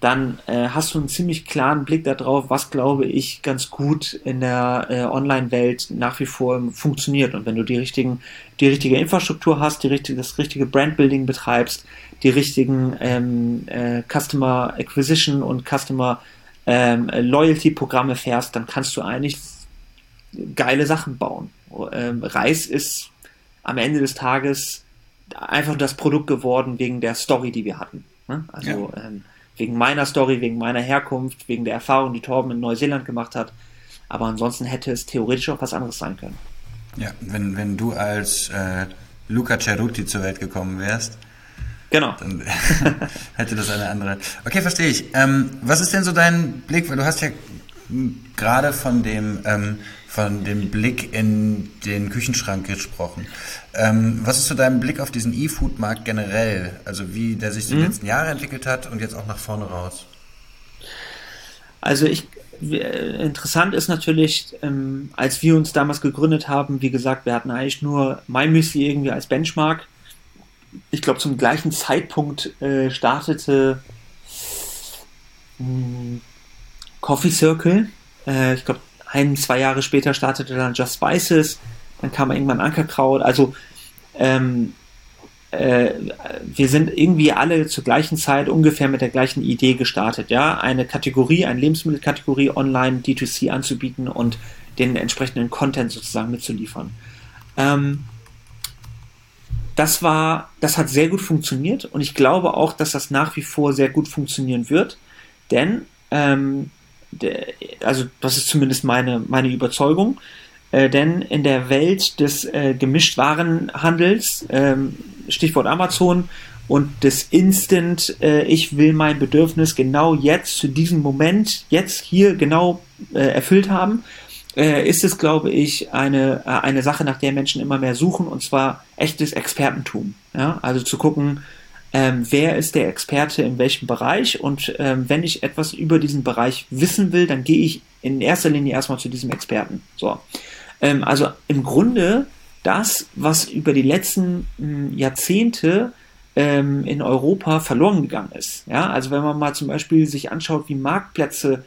dann äh, hast du einen ziemlich klaren Blick darauf, was glaube ich ganz gut in der äh, Online-Welt nach wie vor funktioniert. Und wenn du die richtigen, die richtige Infrastruktur hast, die richtige, das richtige Brandbuilding betreibst, die richtigen ähm, äh, Customer Acquisition und Customer ähm, Loyalty-Programme fährst, dann kannst du eigentlich geile Sachen bauen. Ähm, Reis ist am Ende des Tages einfach das Produkt geworden wegen der Story, die wir hatten. Ne? Also ja. ähm, wegen meiner Story, wegen meiner Herkunft, wegen der Erfahrung, die Torben in Neuseeland gemacht hat. Aber ansonsten hätte es theoretisch auch was anderes sein können. Ja, wenn, wenn du als äh, Luca Ceruti zur Welt gekommen wärst, Genau. Dann hätte das eine andere. Okay, verstehe ich. Ähm, was ist denn so dein Blick? Weil du hast ja gerade von dem ähm, von dem Blick in den Küchenschrank gesprochen. Ähm, was ist so dein Blick auf diesen E-Food-Markt generell? Also wie der sich die mhm. letzten Jahre entwickelt hat und jetzt auch nach vorne raus? Also ich interessant ist natürlich, ähm, als wir uns damals gegründet haben, wie gesagt, wir hatten eigentlich nur MyMüsli irgendwie als Benchmark ich glaube, zum gleichen Zeitpunkt äh, startete mh, hm, Coffee Circle. Äh, ich glaube, ein, zwei Jahre später startete dann Just Spices. Dann kam irgendwann Ankerkraut. Also, ähm, äh, wir sind irgendwie alle zur gleichen Zeit ungefähr mit der gleichen Idee gestartet, ja, eine Kategorie, eine Lebensmittelkategorie online D2C anzubieten und den entsprechenden Content sozusagen mitzuliefern. Ähm, das war, das hat sehr gut funktioniert und ich glaube auch, dass das nach wie vor sehr gut funktionieren wird, denn, ähm, also das ist zumindest meine, meine Überzeugung, äh, denn in der Welt des äh, Gemischtwarenhandels, ähm, Stichwort Amazon und des Instant, äh, ich will mein Bedürfnis genau jetzt, zu diesem Moment, jetzt hier genau äh, erfüllt haben, äh, ist es, glaube ich, eine, äh, eine Sache, nach der Menschen immer mehr suchen, und zwar echtes Expertentum. Ja? Also zu gucken, ähm, wer ist der Experte in welchem Bereich und ähm, wenn ich etwas über diesen Bereich wissen will, dann gehe ich in erster Linie erstmal zu diesem Experten. So. Ähm, also im Grunde das, was über die letzten mh, hm, Jahrzehnte ähm, in Europa verloren gegangen ist. Ja, also wenn man mal zum Beispiel sich anschaut, wie Marktplätze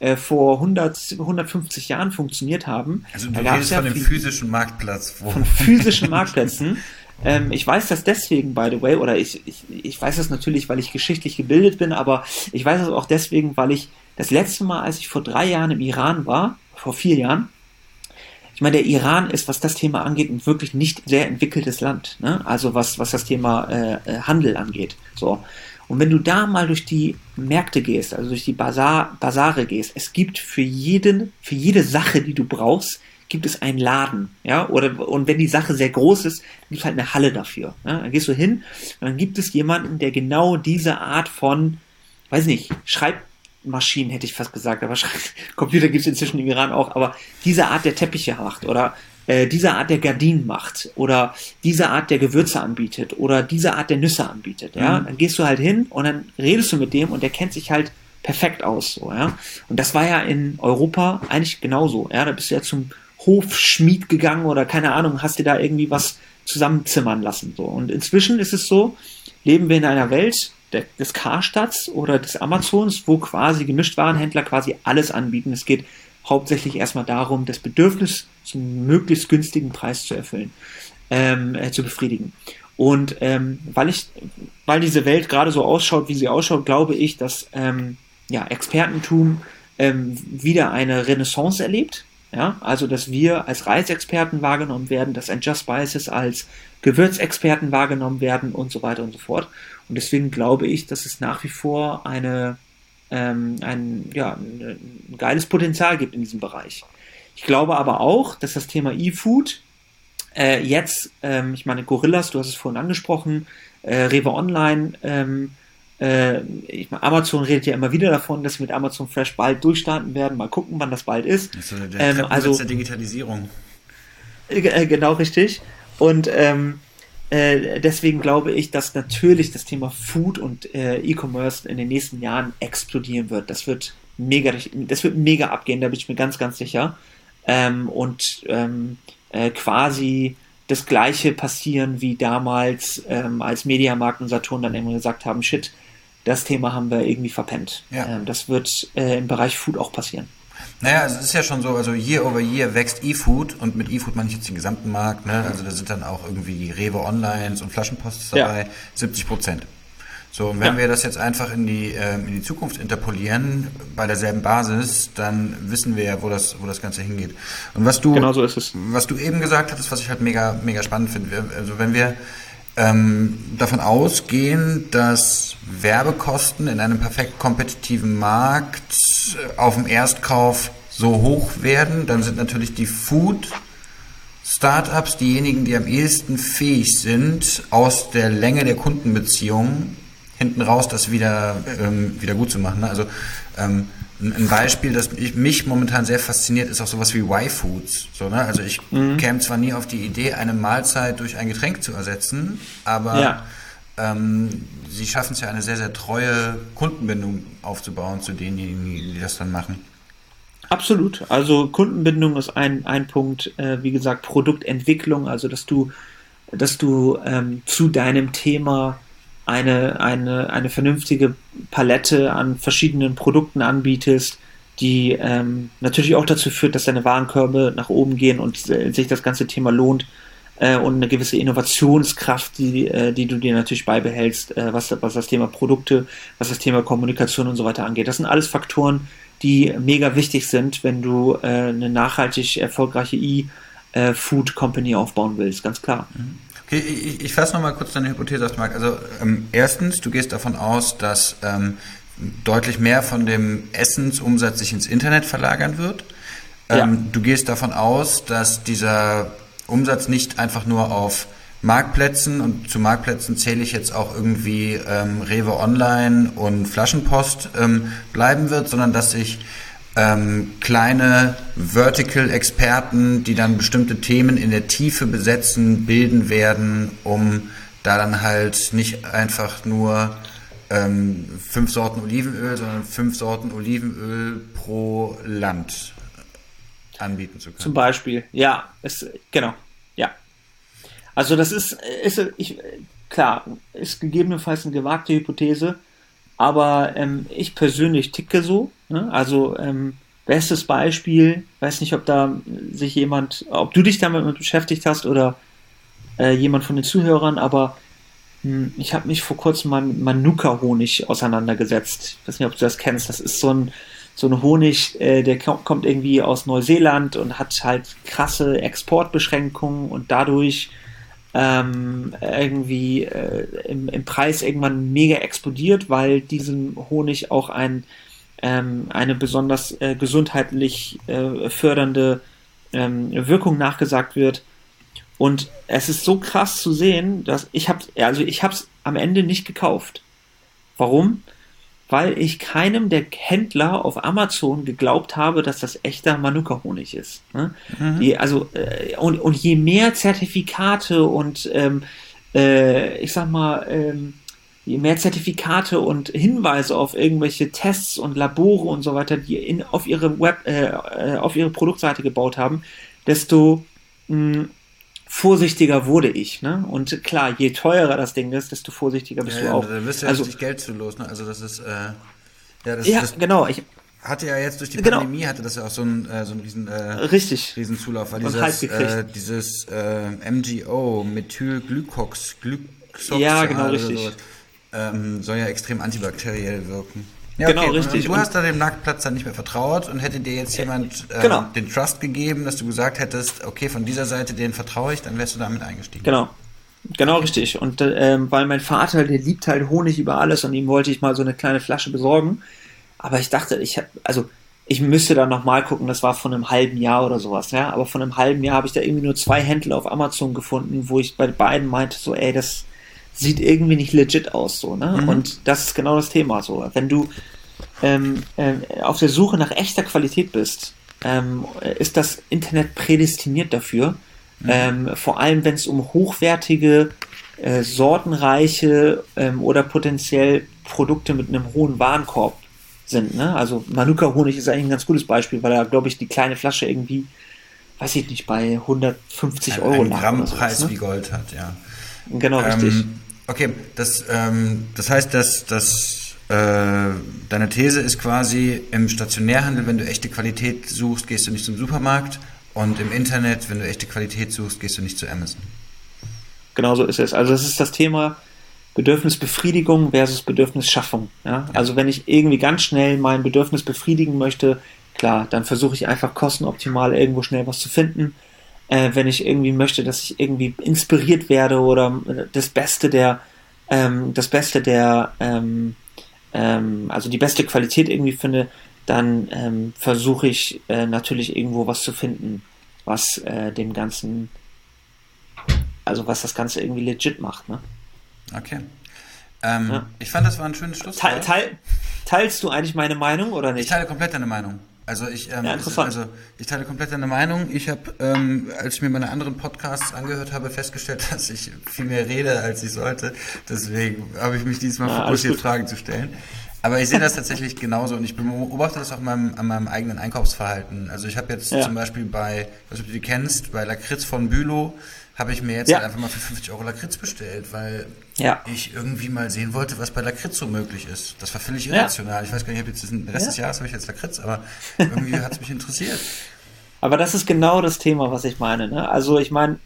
äh, vor 100, 150 Jahren funktioniert haben. Also du redest ja von dem physischen Marktplatz. Von physischen Marktplätzen. Ähm, ich weiß das deswegen, by the way, oder ich, ich, ich weiß das natürlich, weil ich geschichtlich gebildet bin, aber ich weiß es auch deswegen, weil ich das letzte Mal, als ich vor drei Jahren im Iran war, vor vier Jahren, ich meine, der Iran ist, was das Thema angeht, ein wirklich nicht sehr entwickeltes Land. Ne? Also was, was das Thema äh, äh Handel angeht. So. Und wenn du da mal durch die Märkte gehst, also durch die Basar, Basare gehst, es gibt für jeden, für jede Sache, die du brauchst, gibt es einen Laden, ja, oder, und wenn die Sache sehr groß ist, gibt es halt eine Halle dafür, ja? dann gehst du hin und dann gibt es jemanden, der genau diese Art von, weiß nicht, Schreibmaschinen hätte ich fast gesagt, aber Computer gibt es inzwischen im Iran auch, aber diese Art der Teppiche macht oder äh, diese Art der Gardinen macht oder diese Art der Gewürze anbietet oder diese Art der Nüsse anbietet, ja, mhm. dann gehst du halt hin und dann redest du mit dem und der kennt sich halt perfekt aus, so, ja. Und das war ja in Europa eigentlich genauso, ja. Da bist du ja zum Hofschmied gegangen oder keine Ahnung, hast dir da irgendwie was zusammenzimmern lassen, so. Und inzwischen ist es so, leben wir in einer Welt des Karstadts oder des Amazons, wo quasi Gemischtwarenhändler quasi alles anbieten. Es geht hauptsächlich erstmal darum, das Bedürfnis zum möglichst günstigen Preis zu erfüllen, ähm, äh, zu befriedigen. Und ähm, weil ich, weil diese Welt gerade so ausschaut, wie sie ausschaut, glaube ich, dass ähm, ja, Expertentum ähm, wieder eine Renaissance erlebt. Ja, also dass wir als Reisexperten wahrgenommen werden, dass ein Just Spices als Gewürzexperten wahrgenommen werden und so weiter und so fort. Und deswegen glaube ich, dass es nach wie vor eine, ähm, ein, ja, ein, geiles Potenzial gibt in diesem Bereich. Ich glaube aber auch, dass das Thema E-Food äh, jetzt, ähm, ich meine, Gorillas, du hast es vorhin angesprochen, äh, Rewe Online, ähm, äh, ich meine, Amazon redet ja immer wieder davon, dass sie mit Amazon Fresh bald durchstarten werden. Mal gucken, wann das bald ist. Das ist der ähm, also der Digitalisierung. Äh, genau richtig. Und ähm, äh, deswegen glaube ich, dass natürlich das Thema Food und äh, E-Commerce in den nächsten Jahren explodieren wird. Das wird mega, das wird mega abgehen, da bin ich mir ganz, ganz sicher. Ähm, und ähm, äh, quasi das gleiche passieren wie damals, ähm, als Mediamarkt und Saturn dann immer gesagt haben, shit, das Thema haben wir irgendwie verpennt. Ja. Ähm, das wird äh, im Bereich Food auch passieren. Naja, es ist ja schon so, also year over year wächst E-Food und mit E-Food meine ich jetzt den gesamten Markt, ne? Also da sind dann auch irgendwie Rewe Onlines und Flaschenposts dabei, ja. 70 Prozent. So, und wenn ja. wir das jetzt einfach in die, äh, in die Zukunft interpolieren, bei derselben Basis, dann wissen wir ja, wo das, wo das Ganze hingeht. Und was du, genau so was du eben gesagt hattest, was ich halt mega, mega spannend finde, also wenn wir ähm, davon ausgehen, dass Werbekosten in einem perfekt kompetitiven Markt äh, auf dem Erstkauf so hoch werden, dann sind natürlich die Food Startups diejenigen, die am ehesten fähig sind, aus der Länge der Kundenbeziehungen hinten raus das wieder, ähm, wieder gut zu machen. Also ähm, ein Beispiel, das ich, mich momentan sehr fasziniert, ist auch sowas wie Y-Foods. So, ne? Also ich mhm. käme zwar nie auf die Idee, eine Mahlzeit durch ein Getränk zu ersetzen, aber ja. ähm, sie schaffen es ja, eine sehr, sehr treue Kundenbindung aufzubauen zu denjenigen, die das dann machen. Absolut. Also Kundenbindung ist ein, ein Punkt, äh, wie gesagt, Produktentwicklung, also dass du, dass du ähm, zu deinem Thema eine, eine, eine vernünftige Palette an verschiedenen Produkten anbietest, die ähm, natürlich auch dazu führt, dass deine Warenkörbe nach oben gehen und äh, sich das ganze Thema lohnt äh, und eine gewisse Innovationskraft, die, äh, die du dir natürlich beibehältst, äh, was, was das Thema Produkte, was das Thema Kommunikation und so weiter angeht. Das sind alles Faktoren, die mega wichtig sind, wenn du äh, eine nachhaltig erfolgreiche E-Food Company aufbauen willst, ganz klar. Mhm. Okay, ich, ich fasse nochmal kurz deine Hypothese aus, Marc. Also ähm, erstens, du gehst davon aus, dass ähm, deutlich mehr von dem Essensumsatz sich ins Internet verlagern wird. Ähm, ja. Du gehst davon aus, dass dieser Umsatz nicht einfach nur auf Marktplätzen und zu Marktplätzen zähle ich jetzt auch irgendwie ähm, Rewe Online und Flaschenpost ähm, bleiben wird, sondern dass sich ähm, kleine Vertical-Experten, die dann bestimmte Themen in der Tiefe besetzen, bilden werden, um da dann halt nicht einfach nur ähm, fünf Sorten Olivenöl, sondern fünf Sorten Olivenöl pro Land anbieten zu können. Zum Beispiel, ja, es, genau, ja. Also das ist, ist ich, klar, ist gegebenenfalls eine gewagte Hypothese, aber ähm, ich persönlich ticke so. Ne? Also ähm, bestes Beispiel, weiß nicht, ob da sich jemand, ob du dich damit beschäftigt hast oder äh, jemand von den Zuhörern, aber mh, hm, ich habe mich vor kurzem mal mit Manuka-Honig auseinandergesetzt. Ich weiß nicht, ob du das kennst. Das ist so ein, so ein Honig, äh, der kommt irgendwie aus Neuseeland und hat halt krasse Exportbeschränkungen und dadurch ähm, irgendwie äh, im, im, Preis irgendwann mega explodiert, weil diesem Honig auch ein, ähm, eine besonders äh, gesundheitlich äh, fördernde ähm, Wirkung nachgesagt wird. Und es ist so krass zu sehen, dass ich habe also ich habe es am Ende nicht gekauft. Warum? weil ich keinem der Händler auf Amazon geglaubt habe, dass das echter Manuka-Honig ist. Ne? Mhm. Die, also, äh, und, und je mehr Zertifikate und ähm, äh, ich sag mal, ähm, je mehr Zertifikate und Hinweise auf irgendwelche Tests und Labore und so weiter, die in, auf ihre Web, äh, äh auf ihre Produktseite gebaut haben, desto mh, vorsichtiger wurde ich. Ne? Und klar, je teurer das Ding ist, desto vorsichtiger bist ja, du auch. Da bist du ja also, richtig Geld zu los. Ne? Also das ist, äh, ja, das, ja das genau. Ich, hatte ja jetzt durch die genau. Pandemie hatte das ja auch so ein äh, so ein riesen äh, richtig riesen Zulauf, weil dieses äh, dieses äh, MGO Methylglycox Glycox ja genau richtig sowas, ähm, soll ja extrem antibakteriell wirken. Ja, genau, okay. richtig. Und du hast da dem Marktplatz dann nicht mehr vertraut und hätte dir jetzt jemand äh, genau. den Trust gegeben, dass du gesagt hättest, okay, von dieser Seite den vertraue ich, dann wärst du damit eingestiegen. Genau. Genau richtig. Und ähm, weil mein Vater, der liebt halt Honig über alles und ihm wollte ich mal so eine kleine Flasche besorgen. Aber ich dachte, ich habe, also ich müsste da nochmal gucken, das war von einem halben Jahr oder sowas, ja. Aber von einem halben Jahr habe ich da irgendwie nur zwei Händler auf Amazon gefunden, wo ich bei beiden meinte, so, ey, das, sieht irgendwie nicht legit aus, so, ne? Mhm. Und das ist genau das Thema, so. Wenn du ähm, äh, auf der Suche nach echter Qualität bist, ähm, ist das Internet prädestiniert dafür. Mhm. Ähm, vor allem, wenn es um hochwertige, äh, sortenreiche ähm, oder potenziell Produkte mit einem hohen Warenkorb sind. Ne? Also Manuka-Honig ist eigentlich ein ganz gutes Beispiel, weil da, glaube ich, die kleine Flasche irgendwie, weiß ich nicht, bei 150 ein, Euro ein lag. Grammpreis ne? wie Gold hat, ja. Genau, richtig. Okay, das, ähm, das heißt, dass, dass äh, deine These ist quasi, im Stationärhandel, wenn du echte Qualität suchst, gehst du nicht zum Supermarkt und im Internet, wenn du echte Qualität suchst, gehst du nicht zu Amazon. Genau so ist es. Also das ist das Thema Bedürfnisbefriedigung versus Bedürfnisschaffung. Ja? ja. Also wenn ich irgendwie ganz schnell mein Bedürfnis befriedigen möchte, klar, dann versuche ich einfach kostenoptimal irgendwo schnell was zu finden äh, wenn ich irgendwie möchte, dass ich irgendwie inspiriert werde oder das Beste der, ähm, das Beste der, ähm, ähm, also die beste Qualität irgendwie finde, dann ähm, versuche ich äh, natürlich irgendwo was zu finden, was äh, dem Ganzen, also was das Ganze irgendwie legit macht. Ne? Okay. Ähm, ja. Ich fand, das war ein schönes Schluss. Teil, teil, teilst du eigentlich meine Meinung oder nicht? Ich teile komplett deine Meinung. Also ich, ähm, ja, also ich teile komplett deine Meinung. Ich habe, ähm, als ich mir meine anderen Podcasts angehört habe, festgestellt, dass ich viel mehr rede, als ich sollte. Deswegen habe ich mich diesmal ja, fokussiert, Fragen zu stellen. Aber ich sehe das tatsächlich genauso und ich beobachte das auch meinem, an meinem eigenen Einkaufsverhalten. Also ich habe jetzt ja. zum Beispiel bei, was du die kennst, bei Lakritz von Bülow habe ich mir jetzt ja. halt einfach mal für 50 Euro Lakritz bestellt, weil ja. ich irgendwie mal sehen wollte, was bei Lakritz so möglich ist. Das war völlig irrational. Ja. Ich weiß gar nicht, ich habe jetzt den Rest des Jahres habe ich jetzt Lakritz, aber irgendwie hat es mich interessiert. Aber das ist genau das Thema, was ich meine. Ne? Also ich meine,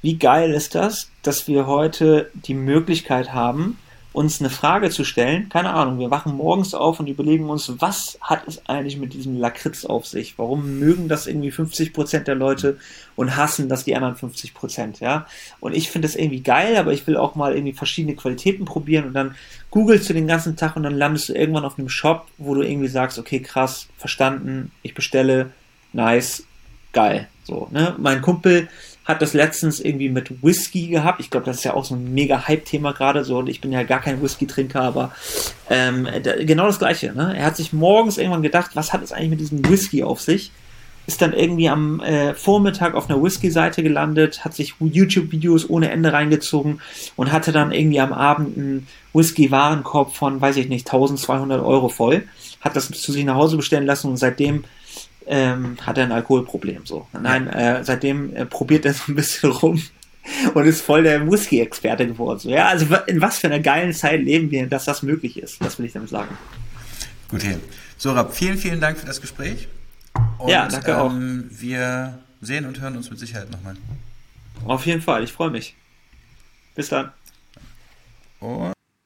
wie geil ist das, dass wir heute die Möglichkeit haben, uns eine Frage zu stellen. Keine Ahnung, wir wachen morgens auf und überlegen uns, was hat es eigentlich mit diesem Lakritz auf sich? Warum mögen das irgendwie 50 Prozent der Leute und hassen das die anderen 50 Prozent, ja? Und ich finde das irgendwie geil, aber ich will auch mal irgendwie verschiedene Qualitäten probieren und dann googelst du den ganzen Tag und dann landest du irgendwann auf einem Shop, wo du irgendwie sagst, okay, krass, verstanden, ich bestelle, nice, geil. So, ne? Mein Kumpel hat das letztens irgendwie mit Whisky gehabt. Ich glaube, das ist ja auch so ein mega Hype-Thema gerade so und ich bin ja gar kein Whisky-Trinker, aber ähm, da, genau das gleiche. Ne? Er hat sich morgens irgendwann gedacht, was hat es eigentlich mit diesem Whisky auf sich? Ist dann irgendwie am äh, Vormittag auf einer Whisky-Seite gelandet, hat sich YouTube-Videos ohne Ende reingezogen und hatte dann irgendwie am Abend einen Whisky-Warenkorb von, weiß ich nicht, 1200 Euro voll. Hat das zu sich nach Hause bestellen lassen und seitdem ähm, hat er ein Alkoholproblem. So. Nein, äh, seitdem äh, probiert er so ein bisschen rum und ist voll der Whisky-Experte geworden. So, ja, also in was für einer geilen Zeit leben wir, dass das möglich ist. Das will ich damit sagen. Gut, hey. Sorab, vielen, vielen Dank für das Gespräch. Und, ja, danke ähm, auch. Wir sehen und hören uns mit Sicherheit nochmal. Auf jeden Fall, ich freue mich. Bis dann. Und